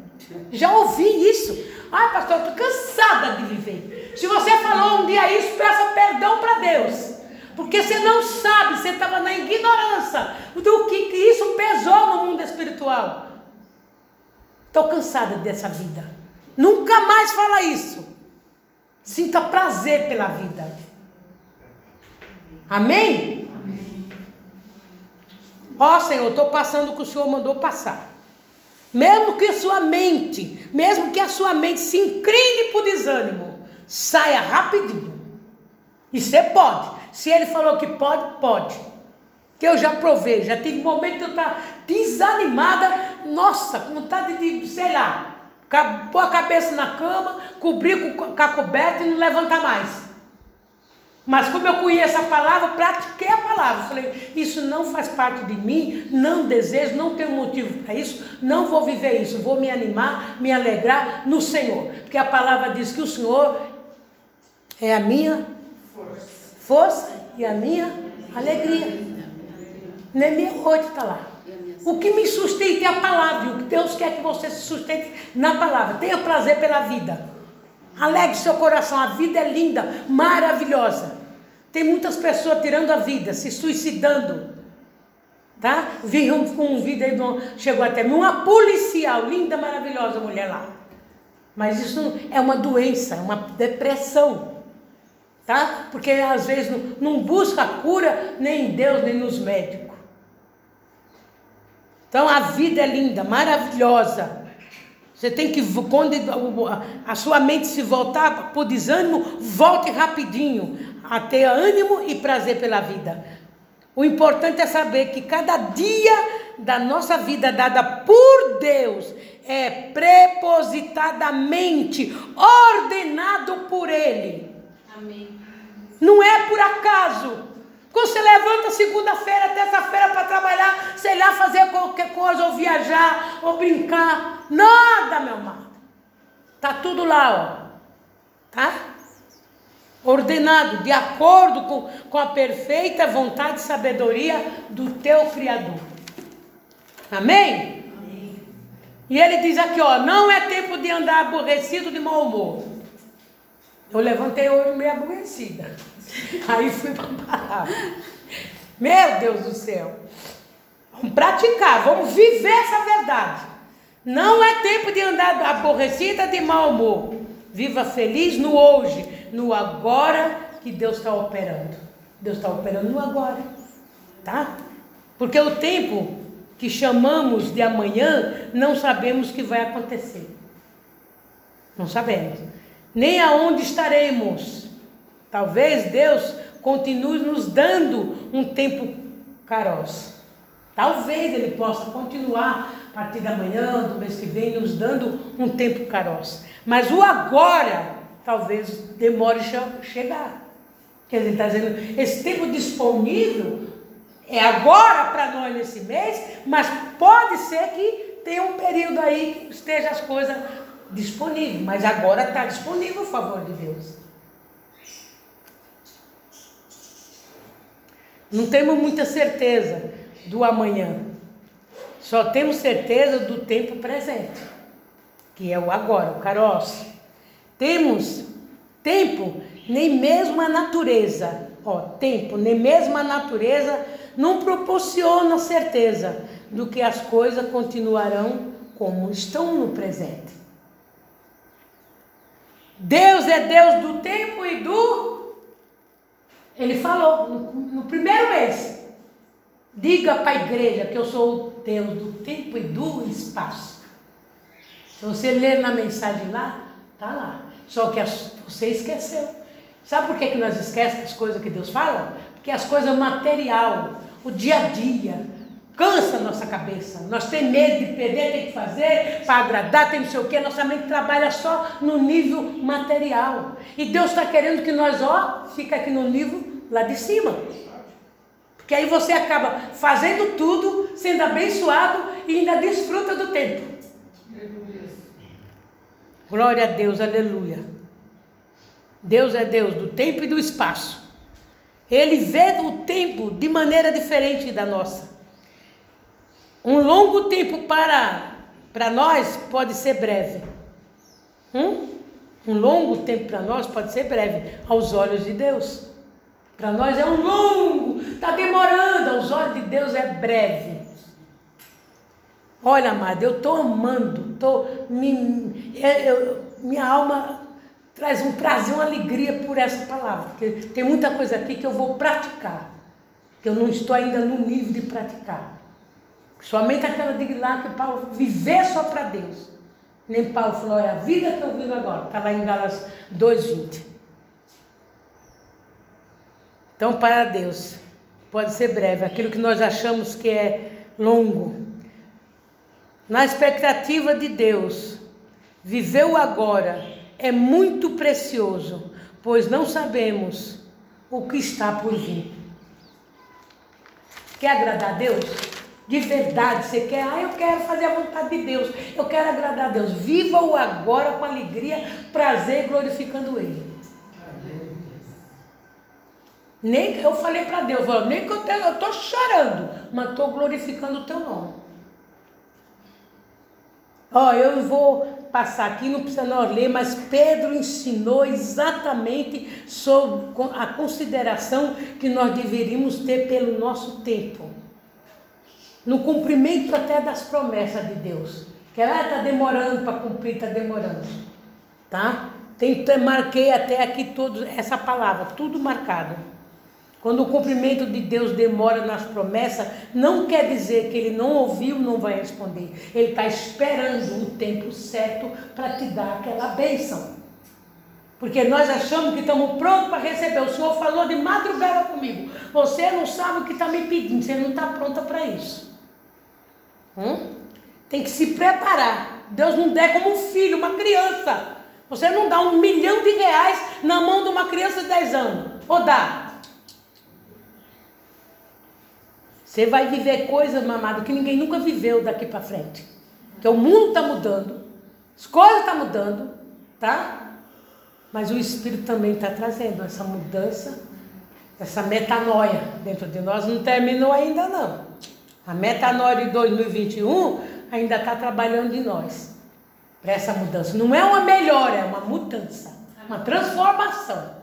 Já ouvi isso. Ai, pastor, eu estou cansada de viver. Se você falou um dia isso, peça perdão para Deus. Porque você não sabe, você estava na ignorância do que, que isso pesou no mundo espiritual. Estou cansada dessa vida. Nunca mais fala isso. Sinta prazer pela vida. Amém? Ó oh, Senhor, estou passando o que o Senhor mandou passar. Mesmo que a sua mente, mesmo que a sua mente se incline para o desânimo, saia rapidinho. E você pode. Se ele falou que pode, pode. Que eu já provei, já tive momento que eu estava desanimada, nossa, com vontade de, sei lá, pôr a cabeça na cama, cobrir com a coberta e não levantar mais. Mas como eu conheço a palavra, pratiquei a palavra. Falei, isso não faz parte de mim, não desejo, não tenho motivo para isso, não vou viver isso, vou me animar, me alegrar no Senhor. Porque a palavra diz que o Senhor é a minha força e a minha alegria. Neemias 8 está lá. O que me sustenta é a palavra. O que Deus quer que você se sustente na palavra. Tenha prazer pela vida. Alegre seu coração. A vida é linda, maravilhosa. Tem muitas pessoas tirando a vida, se suicidando. Tá? Vi um, um vídeo aí, um, chegou até mim, uma policial, linda, maravilhosa mulher lá. Mas isso é uma doença, é uma depressão tá? Porque às vezes não, não busca cura nem em Deus, nem nos médicos. Então a vida é linda, maravilhosa. Você tem que, quando a sua mente se voltar para o desânimo, volte rapidinho a ter ânimo e prazer pela vida. O importante é saber que cada dia da nossa vida dada por Deus é prepositadamente ordenado por Ele. Amém. Não é por acaso. Quando você levanta segunda-feira, terça-feira para trabalhar, sei lá, fazer qualquer coisa, ou viajar, ou brincar. Nada, meu amado. Tá tudo lá, ó. Tá? Ordenado, de acordo com, com a perfeita vontade e sabedoria do teu Criador. Amém? Amém? E ele diz aqui, ó, não é tempo de andar aborrecido de mau humor. Eu levantei hoje meio aborrecida. Aí fui para palavra. Meu Deus do céu. Vamos praticar, vamos viver essa verdade. Não é tempo de andar aborrecida de mau humor. Viva feliz no hoje, no agora que Deus está operando. Deus está operando no agora, tá? Porque o tempo que chamamos de amanhã, não sabemos o que vai acontecer. Não sabemos nem aonde estaremos. Talvez Deus continue nos dando um tempo caros. Talvez Ele possa continuar a partir da manhã, do mês que vem, nos dando um tempo caros. Mas o agora talvez demore chegar. Quer dizer, está dizendo, esse tempo disponível é agora para nós nesse mês, mas pode ser que tenha um período aí que esteja as coisas disponível, mas agora está disponível o favor de Deus. Não temos muita certeza do amanhã, só temos certeza do tempo presente, que é o agora, o caroço. Temos tempo, nem mesmo a natureza, ó, tempo, nem mesmo a natureza não proporciona certeza do que as coisas continuarão como estão no presente. Deus é Deus do tempo e do. Ele falou no, primeiro mês. Diga para a igreja que eu sou o Deus do tempo e do espaço. Se você ler na mensagem lá, tá lá. Só que você esqueceu. Sabe por que, que nós esquecemos as coisas que Deus fala? Porque as coisas material, o dia a dia, cansa a nossa cabeça. Nós temos medo de perder, tem que fazer para agradar, tem não sei o quê. Nossa mente trabalha só no nível material. E Deus está querendo que nós, ó, fica aqui no nível lá de cima. Porque aí você acaba fazendo tudo, sendo abençoado e ainda desfruta do tempo. Glória a Deus, aleluia. Deus é Deus do tempo e do espaço. Ele vê o tempo de maneira diferente da nossa. Um longo tempo para, para nós pode ser breve. Hum? Um longo tempo para nós pode ser breve aos olhos de Deus. Para nós é um longo, está demorando, aos olhos de Deus é breve. Olha, amado, eu estou amando, tô, me, eu, minha alma traz um prazer, uma alegria por essa palavra, porque tem muita coisa aqui que eu vou praticar, que eu não estou ainda no nível de praticar. Somente aquela de lá que Paulo viver só para Deus. Nem Paulo falou, é a vida que eu vivo agora. Está lá em Galas 2,20. Então, para Deus, pode ser breve, aquilo que nós achamos que é longo. Na expectativa de Deus, viver o agora é muito precioso, pois não sabemos o que está por vir. Quer agradar a Deus? De verdade, você quer, ah, eu quero fazer a vontade de Deus, eu quero agradar a Deus. Viva o agora com alegria, prazer, glorificando Ele. Nem eu falei para Deus, nem que eu estou chorando, mas estou glorificando o teu nome. Ó, eu vou passar aqui, não precisa nós ler, mas Pedro ensinou exatamente sobre a consideração que nós deveríamos ter pelo nosso tempo. No cumprimento até das promessas de Deus. Que ela está demorando para cumprir, está demorando. Tá? Tem, marquei até aqui toda essa palavra, tudo marcado. Quando o cumprimento de Deus demora nas promessas, não quer dizer que ele não ouviu, não vai responder. Ele está esperando o tempo certo para te dar aquela bênção. Porque nós achamos que estamos prontos para receber. O Senhor falou de madrugada comigo. Você não sabe o que está me pedindo, você não está pronta para isso. Hum? Tem que se preparar. Deus não der como um filho, uma criança. Você não dá um milhão de reais na mão de uma criança de 10 anos. Ou dá? Você vai viver coisas, mamado, que ninguém nunca viveu daqui para frente. Porque o mundo está mudando, as coisas estão tá mudando, tá? Mas o Espírito também está trazendo essa mudança, essa metanoia dentro de nós. Não terminou ainda não. A metanoia de 2021 ainda está trabalhando em nós. Para essa mudança. Não é uma melhora, é uma mudança. Uma transformação.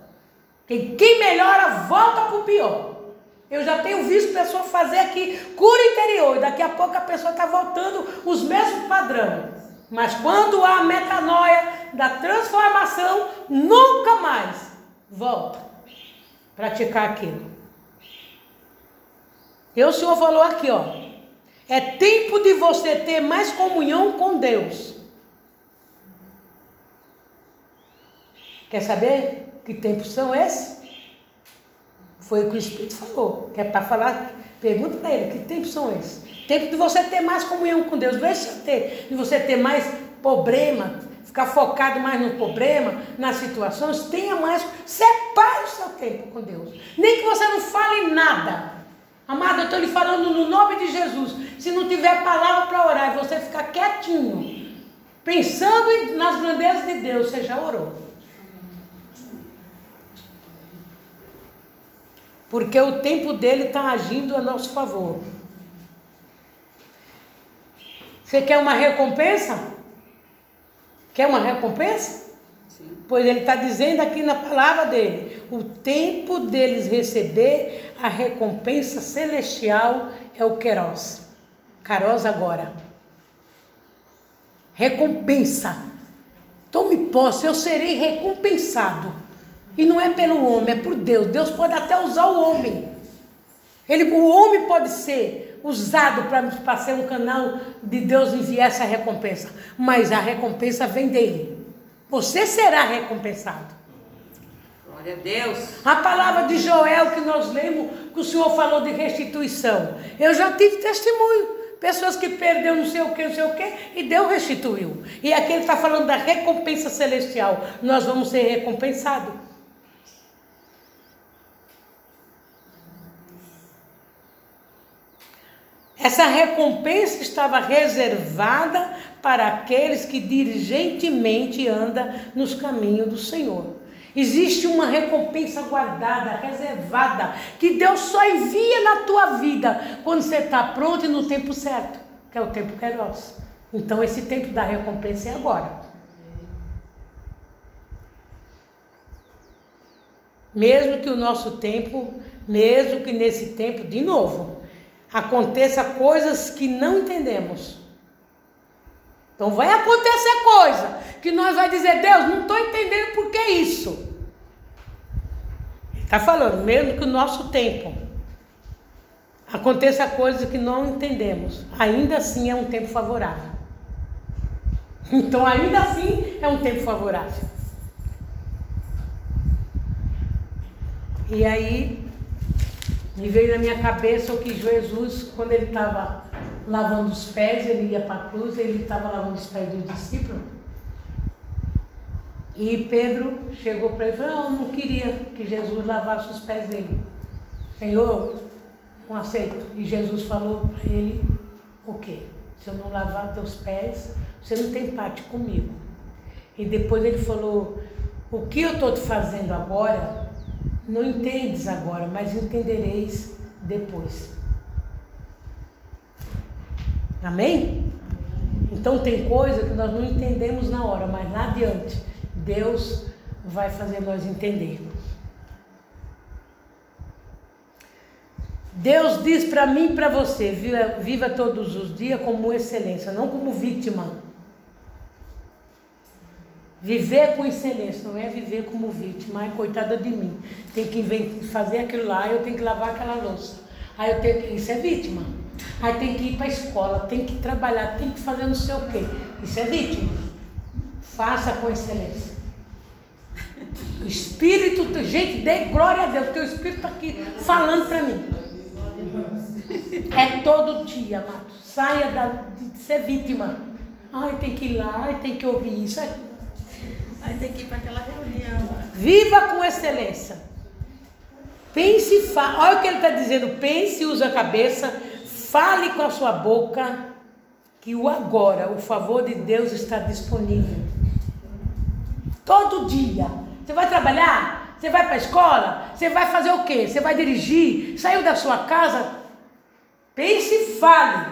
Quem, melhora volta para o pior. Eu já tenho visto pessoas fazer aqui cura interior, e daqui a pouco a pessoa está voltando os mesmos padrões. Mas quando há metanoia da transformação, nunca mais volta a praticar aquilo. E o Senhor falou aqui, ó. É tempo de você ter mais comunhão com Deus. Quer saber que tempos são esses? Foi o que o Espírito falou, que é para falar. Pergunta para ele, que tempos são esses? Tempo de você ter mais comunhão com Deus. Ter, de você ter mais problema, ficar focado mais no problema, nas situações. Tenha mais. Separe o seu tempo com Deus. Nem que você não fale nada. Amado, eu estou lhe falando no nome de Jesus. Se não tiver palavra para orar e você ficar quietinho, pensando nas grandezas de Deus, você já orou. porque o tempo dele está agindo a nosso favor. Você quer uma recompensa? Quer uma recompensa? Pois ele está dizendo aqui na palavra dele: o tempo deles receber a recompensa celestial é o Querós. Carós agora. Recompensa. Tome posse, eu serei recompensado. E não é pelo homem, é por Deus. Deus pode até usar o homem. Ele, o homem pode ser usado para ser um canal de Deus enviar essa recompensa. Mas a recompensa vem dele. Você será recompensado. Glória a Deus. A palavra de Joel que nós lemos, que o Senhor falou de restituição. Eu já tive testemunho. Pessoas que perderam não sei o que, não sei o que, e Deus restituiu. E aqui ele está falando da recompensa celestial. Nós vamos ser recompensados. Essa recompensa estava reservada para aqueles que diligentemente andam nos caminhos do Senhor. Existe uma recompensa guardada, reservada, que Deus só envia na tua vida quando você está pronto e no tempo certo, que é o tempo Kairos. Então esse tempo da recompensa é agora. Mesmo que o nosso tempo, mesmo que nesse tempo, de novo, aconteça coisas que não entendemos. Então vai acontecer coisa que nós vai dizer, Deus, não estou entendendo por que isso. Está falando, mesmo que o nosso tempo aconteça coisas que não entendemos, ainda assim é um tempo favorável. Então ainda assim é um tempo favorável. E aí me veio na minha cabeça o que Jesus, quando ele estava lavando os pés, ele ia para a cruz, ele estava lavando os pés dos discípulos. E Pedro chegou para ele e falou, não, não queria que Jesus lavasse os pés dele. Senhor, não aceito. E Jesus falou para ele o quê? Se eu não lavar teus pés, você não tem parte comigo. E depois ele falou, o que eu estou te fazendo agora, não entendes agora, mas entendereis depois. Amém? Então tem coisa que nós não entendemos na hora, mas lá adiante Deus vai fazer nós entendermos. Deus diz para mim e para você: viva, viva todos os dias como excelência, não como vítima. Viver com excelência, não é viver como vítima. Ai, coitada de mim. Tem que fazer aquilo lá, eu tenho que lavar aquela louça. Aí eu tenho que. Isso é vítima. Aí tem que ir para a escola, tem que trabalhar, tem que fazer não sei o quê. Isso é vítima. Faça com excelência. O Espírito, gente, dê glória a Deus, porque o Espírito está aqui falando para mim. É todo dia, amado. Saia da, de ser vítima. Ai, tem que ir lá, ai, tem que ouvir isso. Ai, tem que ir para aquela reunião. Viva com excelência. Pense e fale. Olha o que ele está dizendo. Pense, use a cabeça, fale com a sua boca, que o agora, o favor de Deus está disponível. Todo dia. Você vai trabalhar? Você vai para a escola? Você vai fazer o quê? Você vai dirigir? Saiu da sua casa? Pense e fale.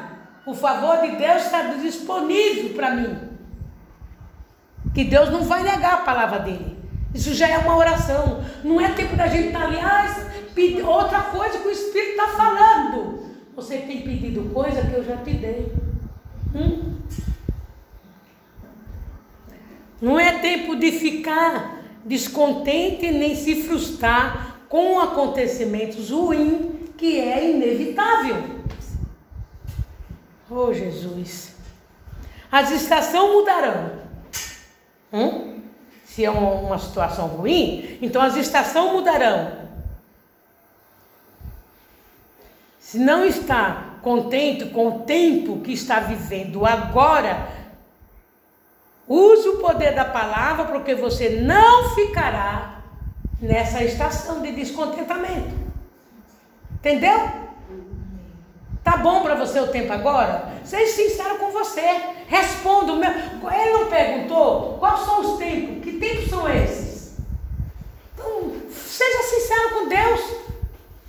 O favor de Deus está disponível para mim. Que Deus não vai negar a palavra dele. Isso já é uma oração. Não é tempo da gente estar tá ali, ah, outra coisa que o Espírito está falando. Você tem pedido coisa que eu já te dei. Hum? Não é tempo de ficar descontente nem se frustrar com acontecimentos ruins que é inevitável. Oh Jesus. As estações mudarão. Hum? Se é uma situação ruim, então as estações mudarão. Se não está contente com o tempo que está vivendo agora, Use o poder da palavra, porque você não ficará nessa estação de descontentamento. Entendeu? Tá bom para você o tempo agora? Seja sincero com você. Responda. Ele não perguntou quais são os tempos. Que tempos são esses? Então, seja sincero com Deus.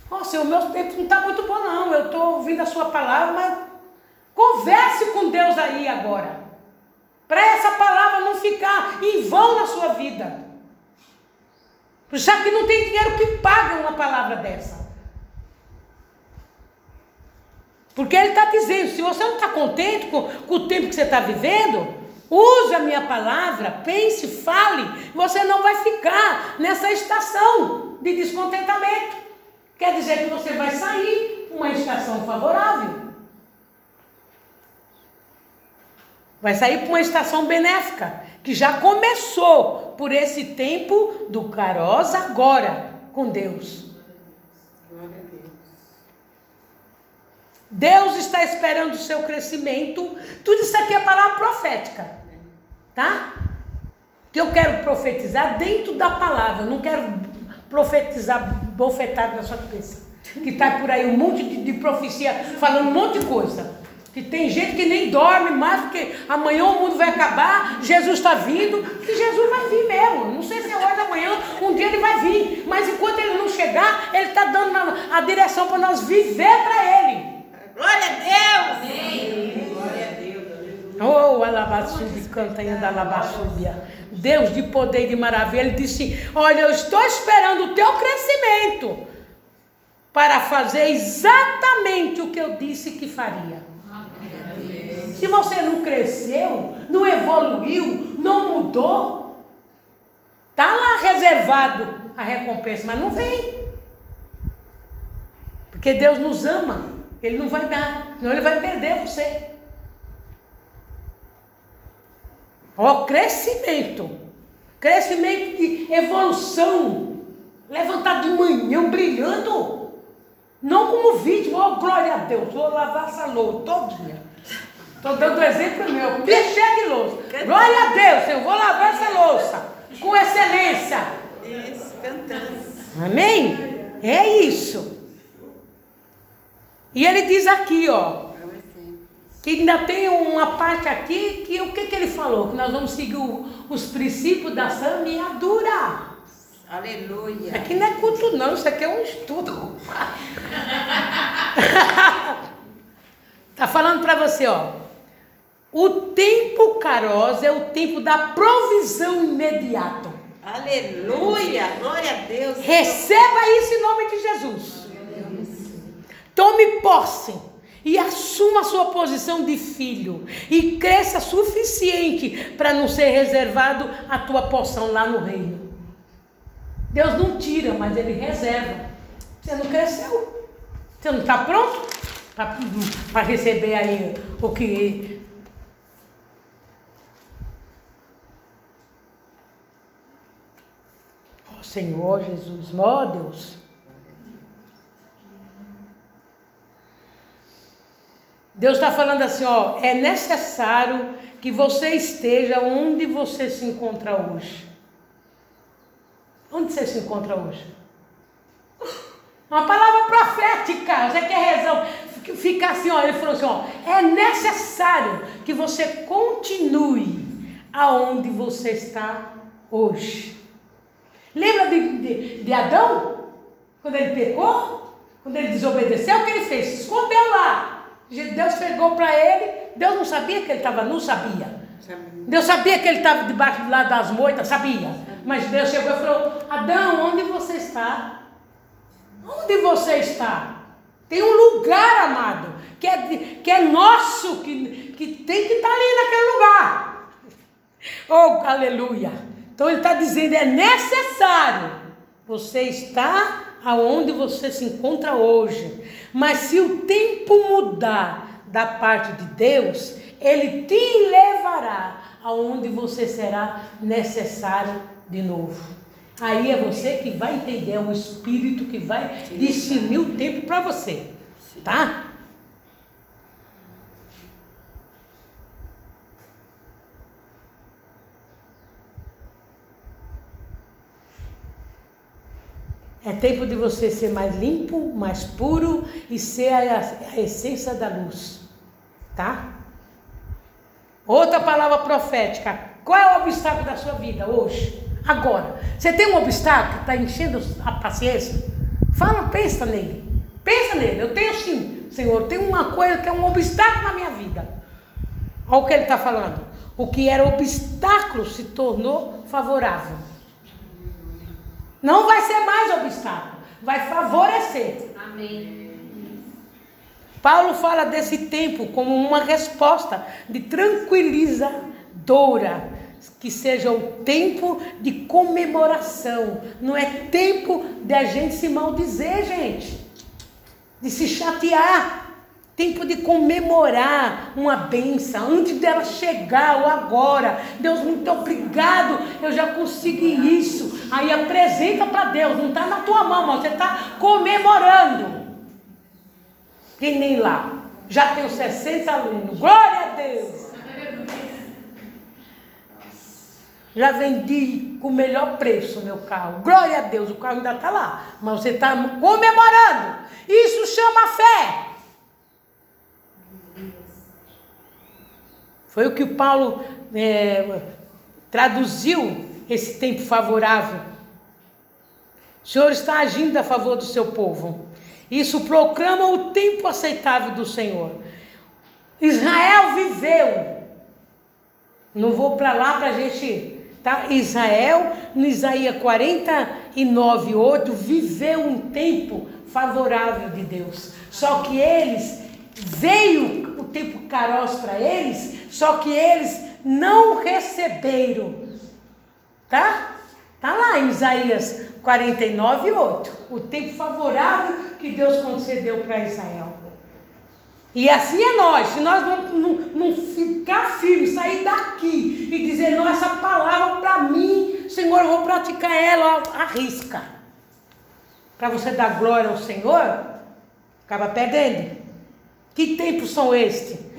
Nossa, o meu tempo não está muito bom, não. Eu estou ouvindo a sua palavra, mas converse com Deus aí agora. Para essa palavra não ficar em vão na sua vida. Já que não tem dinheiro que paga uma palavra dessa. Porque ele está dizendo, se você não está contente com, com, o tempo que você está vivendo, Use a minha palavra, pense, fale. Você não vai ficar nessa estação de descontentamento. Quer dizer que você vai sair uma estação favorável. Vai sair para uma estação benéfica, que já começou por esse tempo do Caros agora com Deus. Deus está esperando o seu crescimento. Tudo isso aqui é palavra profética. Tá? Que eu quero profetizar dentro da palavra. não quero profetizar bofetado na sua cabeça. Que está por aí um monte de, de profecia falando um monte de coisa. Que tem gente que nem dorme mais, porque amanhã o mundo vai acabar, Jesus está vindo, que Jesus vai vir mesmo. Não sei se é hoje, amanhã, um dia ele vai vir. Mas enquanto ele não chegar, ele está dando a, a direção para nós viver para ele. Glória a Deus! Amém. Oh, alabaçubi, cantanha da alabaçúbia. Deus de poder e de maravilha. Ele disse: Olha, eu estou esperando o teu crescimento para fazer exatamente o que eu disse que faria. Se você não cresceu, não evoluiu, não mudou, está lá reservado a recompensa, mas não vem. Porque Deus nos ama. Ele não vai dar, senão ele vai perder você. Ó, crescimento. Crescimento de evolução. Levantar de manhã brilhando. Não como vídeo, ó, glória a Deus, vou lavar essa louça todinha. Estou dando exemplo meu, porque cheio de louça. Glória a Deus, eu vou lavar essa louça com excelência. Isso, cantando. Amém? É isso. E ele diz aqui, ó, que ainda tem uma parte aqui que o que, que ele falou? Que nós vamos seguir o, os princípios da semeadura. Aleluia. Aqui não é culto, não, isso aqui é um estudo. tá falando para você, ó. O tempo caros é o tempo da provisão imediata. Aleluia, glória a Deus. Receba isso em nome de Jesus. Tome posse e assuma a sua posição de filho e cresça suficiente para não ser reservado a tua porção lá no reino. Deus não tira, mas Ele reserva. Você não cresceu? Você não está pronto para receber aí o que Senhor Jesus, ó Deus. Deus está falando assim, ó, é necessário que você esteja onde você se encontra hoje. Onde você se encontra hoje? Uma palavra profética, você quer razão. Fica assim, ó, ele falou assim, ó, é necessário que você continue aonde você está hoje. Lembra de, de, de Adão? Quando ele pecou? Quando ele desobedeceu, o que ele fez? Se escondeu lá. Deus pegou para ele, Deus não sabia que ele estava nu, sabia. Deus sabia que ele estava debaixo do lado das moitas, sabia. Mas Deus chegou e falou: Adão, onde você está? Onde você está? Tem um lugar, amado, que é, que é nosso, que, que tem que estar tá ali naquele lugar. Oh, aleluia. Então ele está dizendo: é necessário você estar aonde você se encontra hoje. Mas se o tempo mudar da parte de Deus, Ele te levará aonde você será necessário de novo. Aí é você que vai entender, é o Espírito que vai discernir o tempo para você, tá? É tempo de você ser mais limpo, mais puro e ser a, a essência da luz. Tá? Outra palavra profética. Qual é o obstáculo da sua vida hoje? Agora. Você tem um obstáculo que está enchendo a paciência? Fala, pensa nele. Pensa nele. Eu tenho sim, Senhor, tem uma coisa que é um obstáculo na minha vida. Olha o que ele está falando. O que era obstáculo se tornou favorável. Não vai ser mais obstáculo, vai favorecer. Amém. Paulo fala desse tempo como uma resposta de tranquiliza duradoura, que seja o tempo de comemoração. Não é tempo de a gente se maldizer, gente, de se chatear. Tempo de comemorar uma benção, antes dela chegar ou agora. Deus, muito obrigado, eu já consegui isso. Aí apresenta para Deus, não está na tua mão, mas você está comemorando. Quem nem lá. Já tenho 60 alunos. Glória a Deus. Já vendi com o melhor preço meu carro. Glória a Deus, o carro ainda está lá. Mas você está comemorando. Isso chama fé. Foi o que o Paulo é, traduziu esse tempo favorável. O Senhor está agindo a favor do seu povo. Isso proclama o tempo aceitável do Senhor. Israel viveu. Não vou para lá para a gente. Tá? Israel, no Isaías 49, 8, viveu um tempo favorável de Deus. Só que eles, veio o tempo caros para eles, só que eles não receberam. Tá? Tá lá em Isaías 49, 8. O tempo favorável que Deus concedeu para Israel. E assim é nós, se nós não, não, não ficar firme, sair daqui e dizer, não, essa palavra para mim, Senhor, eu vou praticar ela, arrisca. Para você dar glória ao Senhor, acaba perdendo. Que tempos são estes?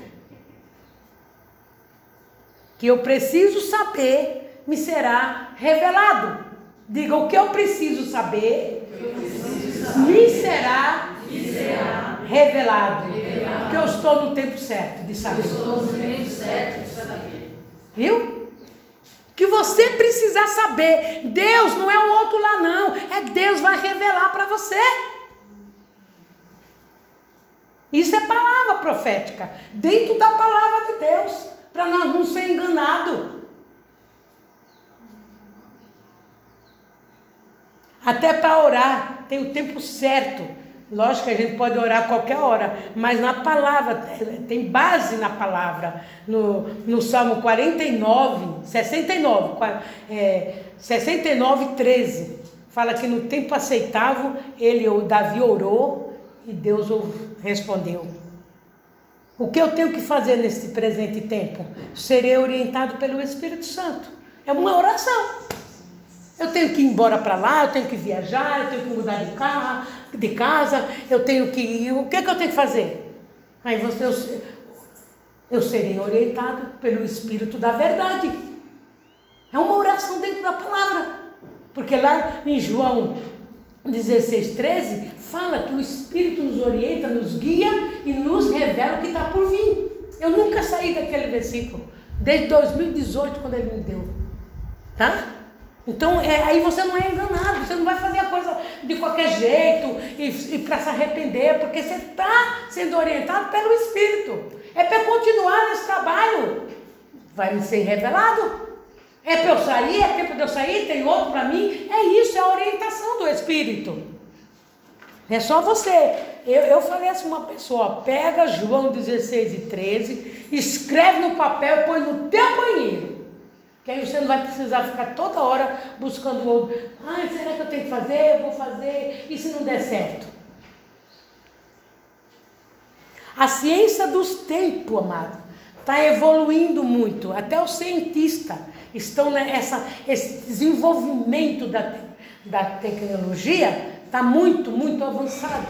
Que eu preciso saber, me será revelado. Diga o que eu preciso saber, eu preciso saber. me será, me será revelado. revelado. Que eu estou no tempo certo de saber. Eu estou no tempo certo de saber. Viu? Que você precisa saber. Deus não é o outro lá, não. É Deus vai revelar para você. Isso é palavra profética. Dentro da palavra de Deus. Para nós não ser enganados. Até para orar, tem o tempo certo. Lógico que a gente pode orar a qualquer hora, mas na palavra, tem base na palavra. No, no Salmo 49, 69, é, 69, 13, fala que no tempo aceitável, ele, o Davi, orou e Deus respondeu. O que eu tenho que fazer nesse presente tempo? Serei orientado pelo Espírito Santo. É uma oração. Eu tenho que ir embora para lá, eu tenho que viajar, eu tenho que mudar de carro, de casa, eu tenho que ir. O que, é que eu tenho que fazer? Aí você, eu, eu serei orientado pelo Espírito da verdade. É uma oração dentro da palavra. Porque lá em João 16, 13, fala que o Espírito nos orienta, nos guia e nos revela o que está por vir. Eu nunca saí daquele versículo, desde 2018, quando ele me deu. Tá? Então, é, aí você não é enganado, você não vai fazer a coisa de qualquer jeito e, e para se arrepender, porque você está sendo orientado pelo Espírito. É para continuar nesse trabalho. Vai me ser revelado. É para eu sair, é tempo de eu sair, tem outro para mim. É isso, é a orientação do Espírito. É só você. Eu, eu falei assim, uma pessoa, pega João 16 e 13, escreve no papel e põe no teu banheiro. Que aí você não vai precisar ficar toda hora buscando outro. Ai, será que eu tenho que fazer? Eu vou fazer. E se não der certo? A ciência dos tempos, amado, está evoluindo muito. Até os cientistas estão nessa esse desenvolvimento da, da tecnologia está muito, muito avançado,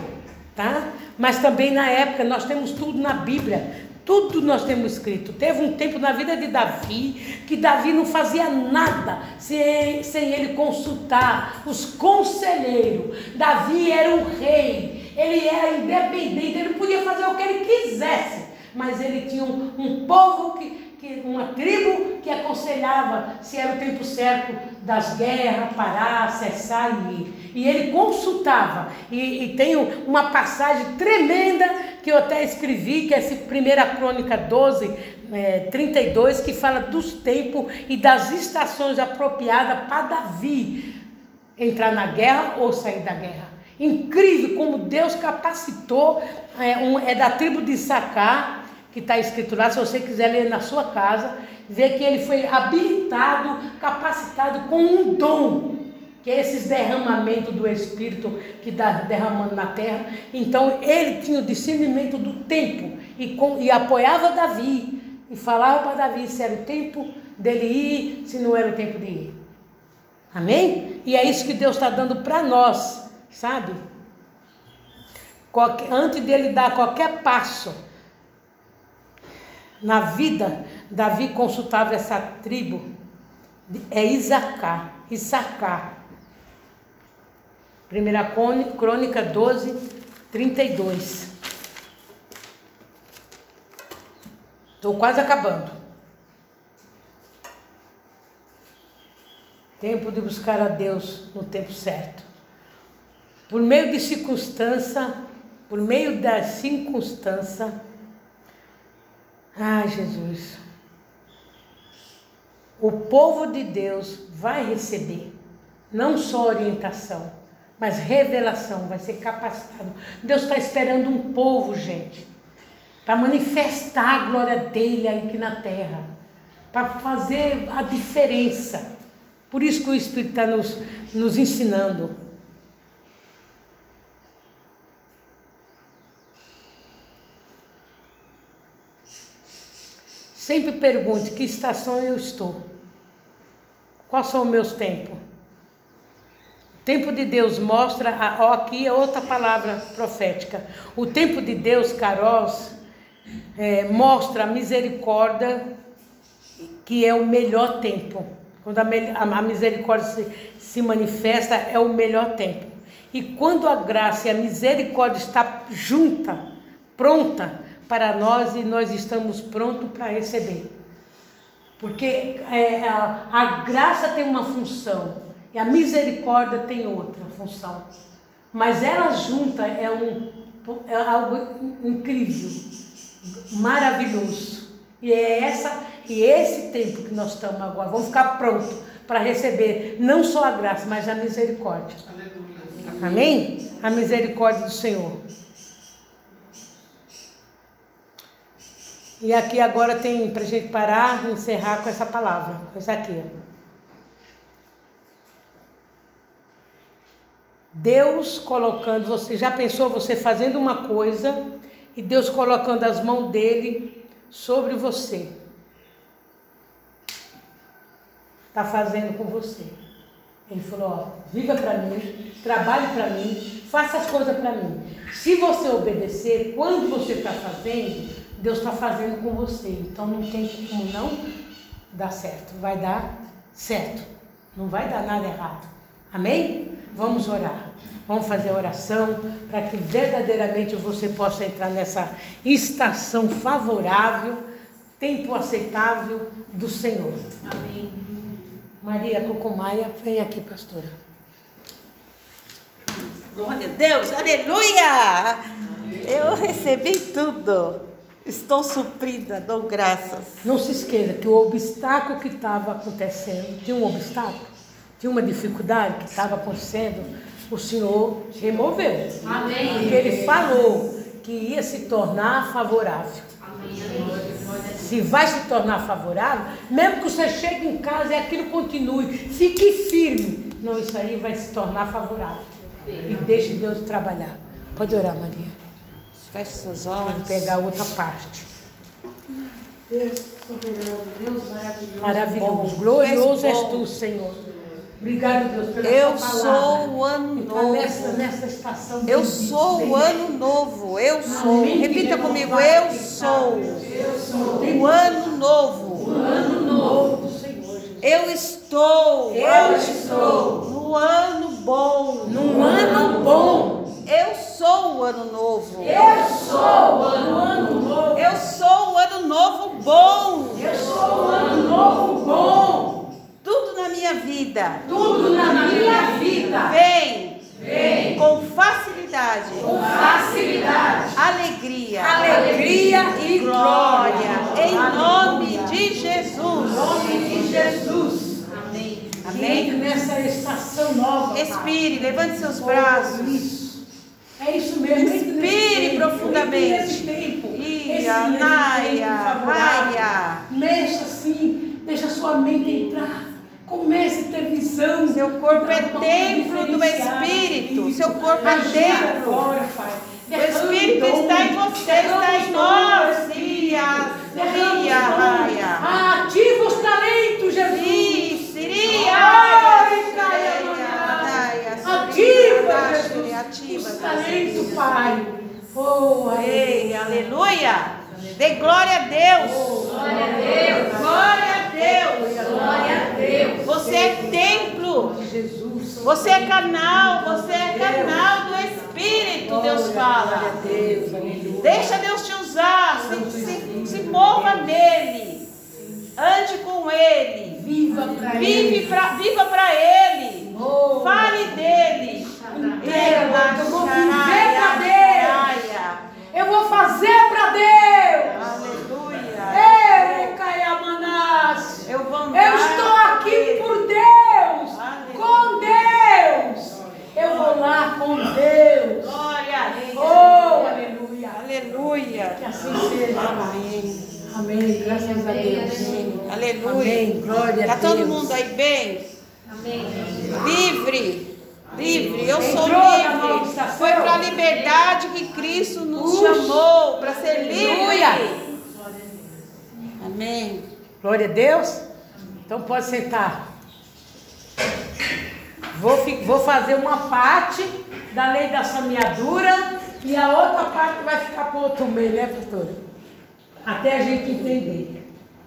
tá? Mas também na época nós temos tudo na Bíblia. Tudo nós temos escrito. Teve um tempo na vida de Davi que Davi não fazia nada sem, sem ele consultar os conselheiros. Davi era o rei, ele era independente, ele podia fazer o que ele quisesse, mas ele tinha um, um povo que, uma tribo que aconselhava se era o tempo certo das guerras, parar, cessar e ir. E ele consultava. E, e tem uma passagem tremenda que eu até escrevi, que é essa primeira crônica 12, é, 32, que fala dos tempos e das estações apropriadas para Davi entrar na guerra ou sair da guerra. Incrível como Deus capacitou, é, um, é da tribo de Sacar, que está escrito lá, se você quiser ler na sua casa, vê que ele foi habilitado, capacitado com um dom, que é esses derramamentos do Espírito que está derramando na terra. Então ele tinha o discernimento do tempo e, com, e apoiava Davi e falava para Davi se era o tempo dele ir, se não era o tempo de ir. Amém? E é isso que Deus está dando para nós, sabe? Qualquer, antes dele dar qualquer passo na vida, Davi consultava essa tribo, é Isacar, Issacar. Primeira Crônica 12, 32. Estou quase acabando. Tempo de buscar a Deus no tempo certo. Por meio de circunstância, por meio da circunstância. Ah, Jesus. O povo de Deus vai receber não só orientação, mas revelação, vai ser capacitado. Deus está esperando um povo, gente, para manifestar a glória dele aqui na terra, para fazer a diferença. Por isso que o Espírito está nos, nos ensinando. Sempre pergunte que estação eu estou. Quais são os meus tempos? O tempo de Deus mostra, ó, aqui é outra palavra profética. O tempo de Deus, Caros, é, mostra a misericórdia, que é o melhor tempo. Quando a, a misericórdia se, se manifesta, é o melhor tempo. E quando a graça e a misericórdia está junta, pronta para nós e nós estamos prontos para receber. Porque é, a, a graça tem uma função e a misericórdia tem outra função. Mas ela junta é, um, é algo incrível, maravilhoso. E é essa e esse tempo que nós estamos agora, vamos ficar prontos para receber não só a graça, mas a misericórdia. Aleluia. Amém? A misericórdia do Senhor. E aqui agora tem para a gente parar e encerrar com essa palavra, com isso aqui. Deus colocando, você já pensou você fazendo uma coisa e Deus colocando as mãos dele sobre você. está fazendo com você. Ele falou: ó, viva para mim, trabalhe para mim, faça as coisas para mim. Se você obedecer, quando você está fazendo, Deus está fazendo com você. Então não tem como não dar certo. Vai dar certo. Não vai dar nada errado. Amém? Vamos orar. Vamos fazer oração para que verdadeiramente você possa entrar nessa estação favorável, tempo aceitável do Senhor. Amém. Maria Cocomaia, vem aqui, pastora. Glória a Deus, aleluia! Eu recebi tudo. Estou suprida, dou graças. Não se esqueça que o obstáculo que estava acontecendo, tinha um obstáculo, tinha uma dificuldade que estava acontecendo, o Senhor removeu. Amém. Porque Ele falou que ia se tornar favorável. Amém se vai se tornar favorável, mesmo que você chegue em casa e aquilo continue, fique firme. Não, isso aí vai se tornar favorável. E deixe Deus trabalhar. Pode orar, Maria. Feche seus olhos. Pode pegar outra parte. Deus maravilhoso. Maravilhoso. Glorioso és tu, Senhor. Obrigado, Deus, pela Eu sou o ano novo. Nessa, nessa estação eu sou o ano novo. Eu sou. Repita comigo. Eu sou. Eu sou. O ano novo. O ano novo do Senhor. Eu estou. Eu estou. No ano bom. No ano bom. Eu sou o ano novo. Eu sou o ano novo. Eu sou o ano novo bom. Eu sou o ano novo bom. Tudo na minha vida. Tudo na minha vida. Vem. Vem. Com facilidade. Com facilidade. Alegria. Alegria e glória. Em nome de Jesus. Em nome de Jesus. Amém. Amém. nessa estação nova. Expire, levante seus braços. Isso. É isso mesmo. Inspire profundamente. Tempo. esse Naia, ambiente favorável. raia. Mexa assim, deixa a sua mente entrar. Comece a ter visão. Seu corpo é templo do Espírito. Seu corpo é templo. O Espírito está em você, está em nós. Ria, dons. raia. Ativa os talentos, Jesus. Isso, iria, Ai, raia, caia, raia, Ativa, Jesus, ativa, os talentos, Pai. Oh, Ei, aleluia. Dê glória a Deus. Glória a Deus. Glória a Deus. Glória a Deus. Você é templo. Jesus. Você é canal. Você é canal do Espírito. Deus Glória fala. a Deus, aleluia. Deixa Deus te usar. Se, se, se mova nele. Ande com ele. Viva Vive Ele. viva para ele. Fale dele. Eu vou viver pra Xaraia. Eu vou fazer pra Deus. Aleluia. Eu estou aqui por Deus. Com Deus. Eu vou lá com Deus. Glória. Oh, aleluia. Aleluia. Que assim seja. Amém. Amém. Graças a Deus. Aleluia. Amém. Glória a Tá Deus. todo mundo aí bem? Livre. Livre. Eu sou livre. Foi para a liberdade que Cristo nos chamou. Para ser livre. Amém. Glória a Deus. Então pode sentar. Vou, vou fazer uma parte da lei da semeadura e a outra parte vai ficar para outro meio, né, pastora? Até a gente entender.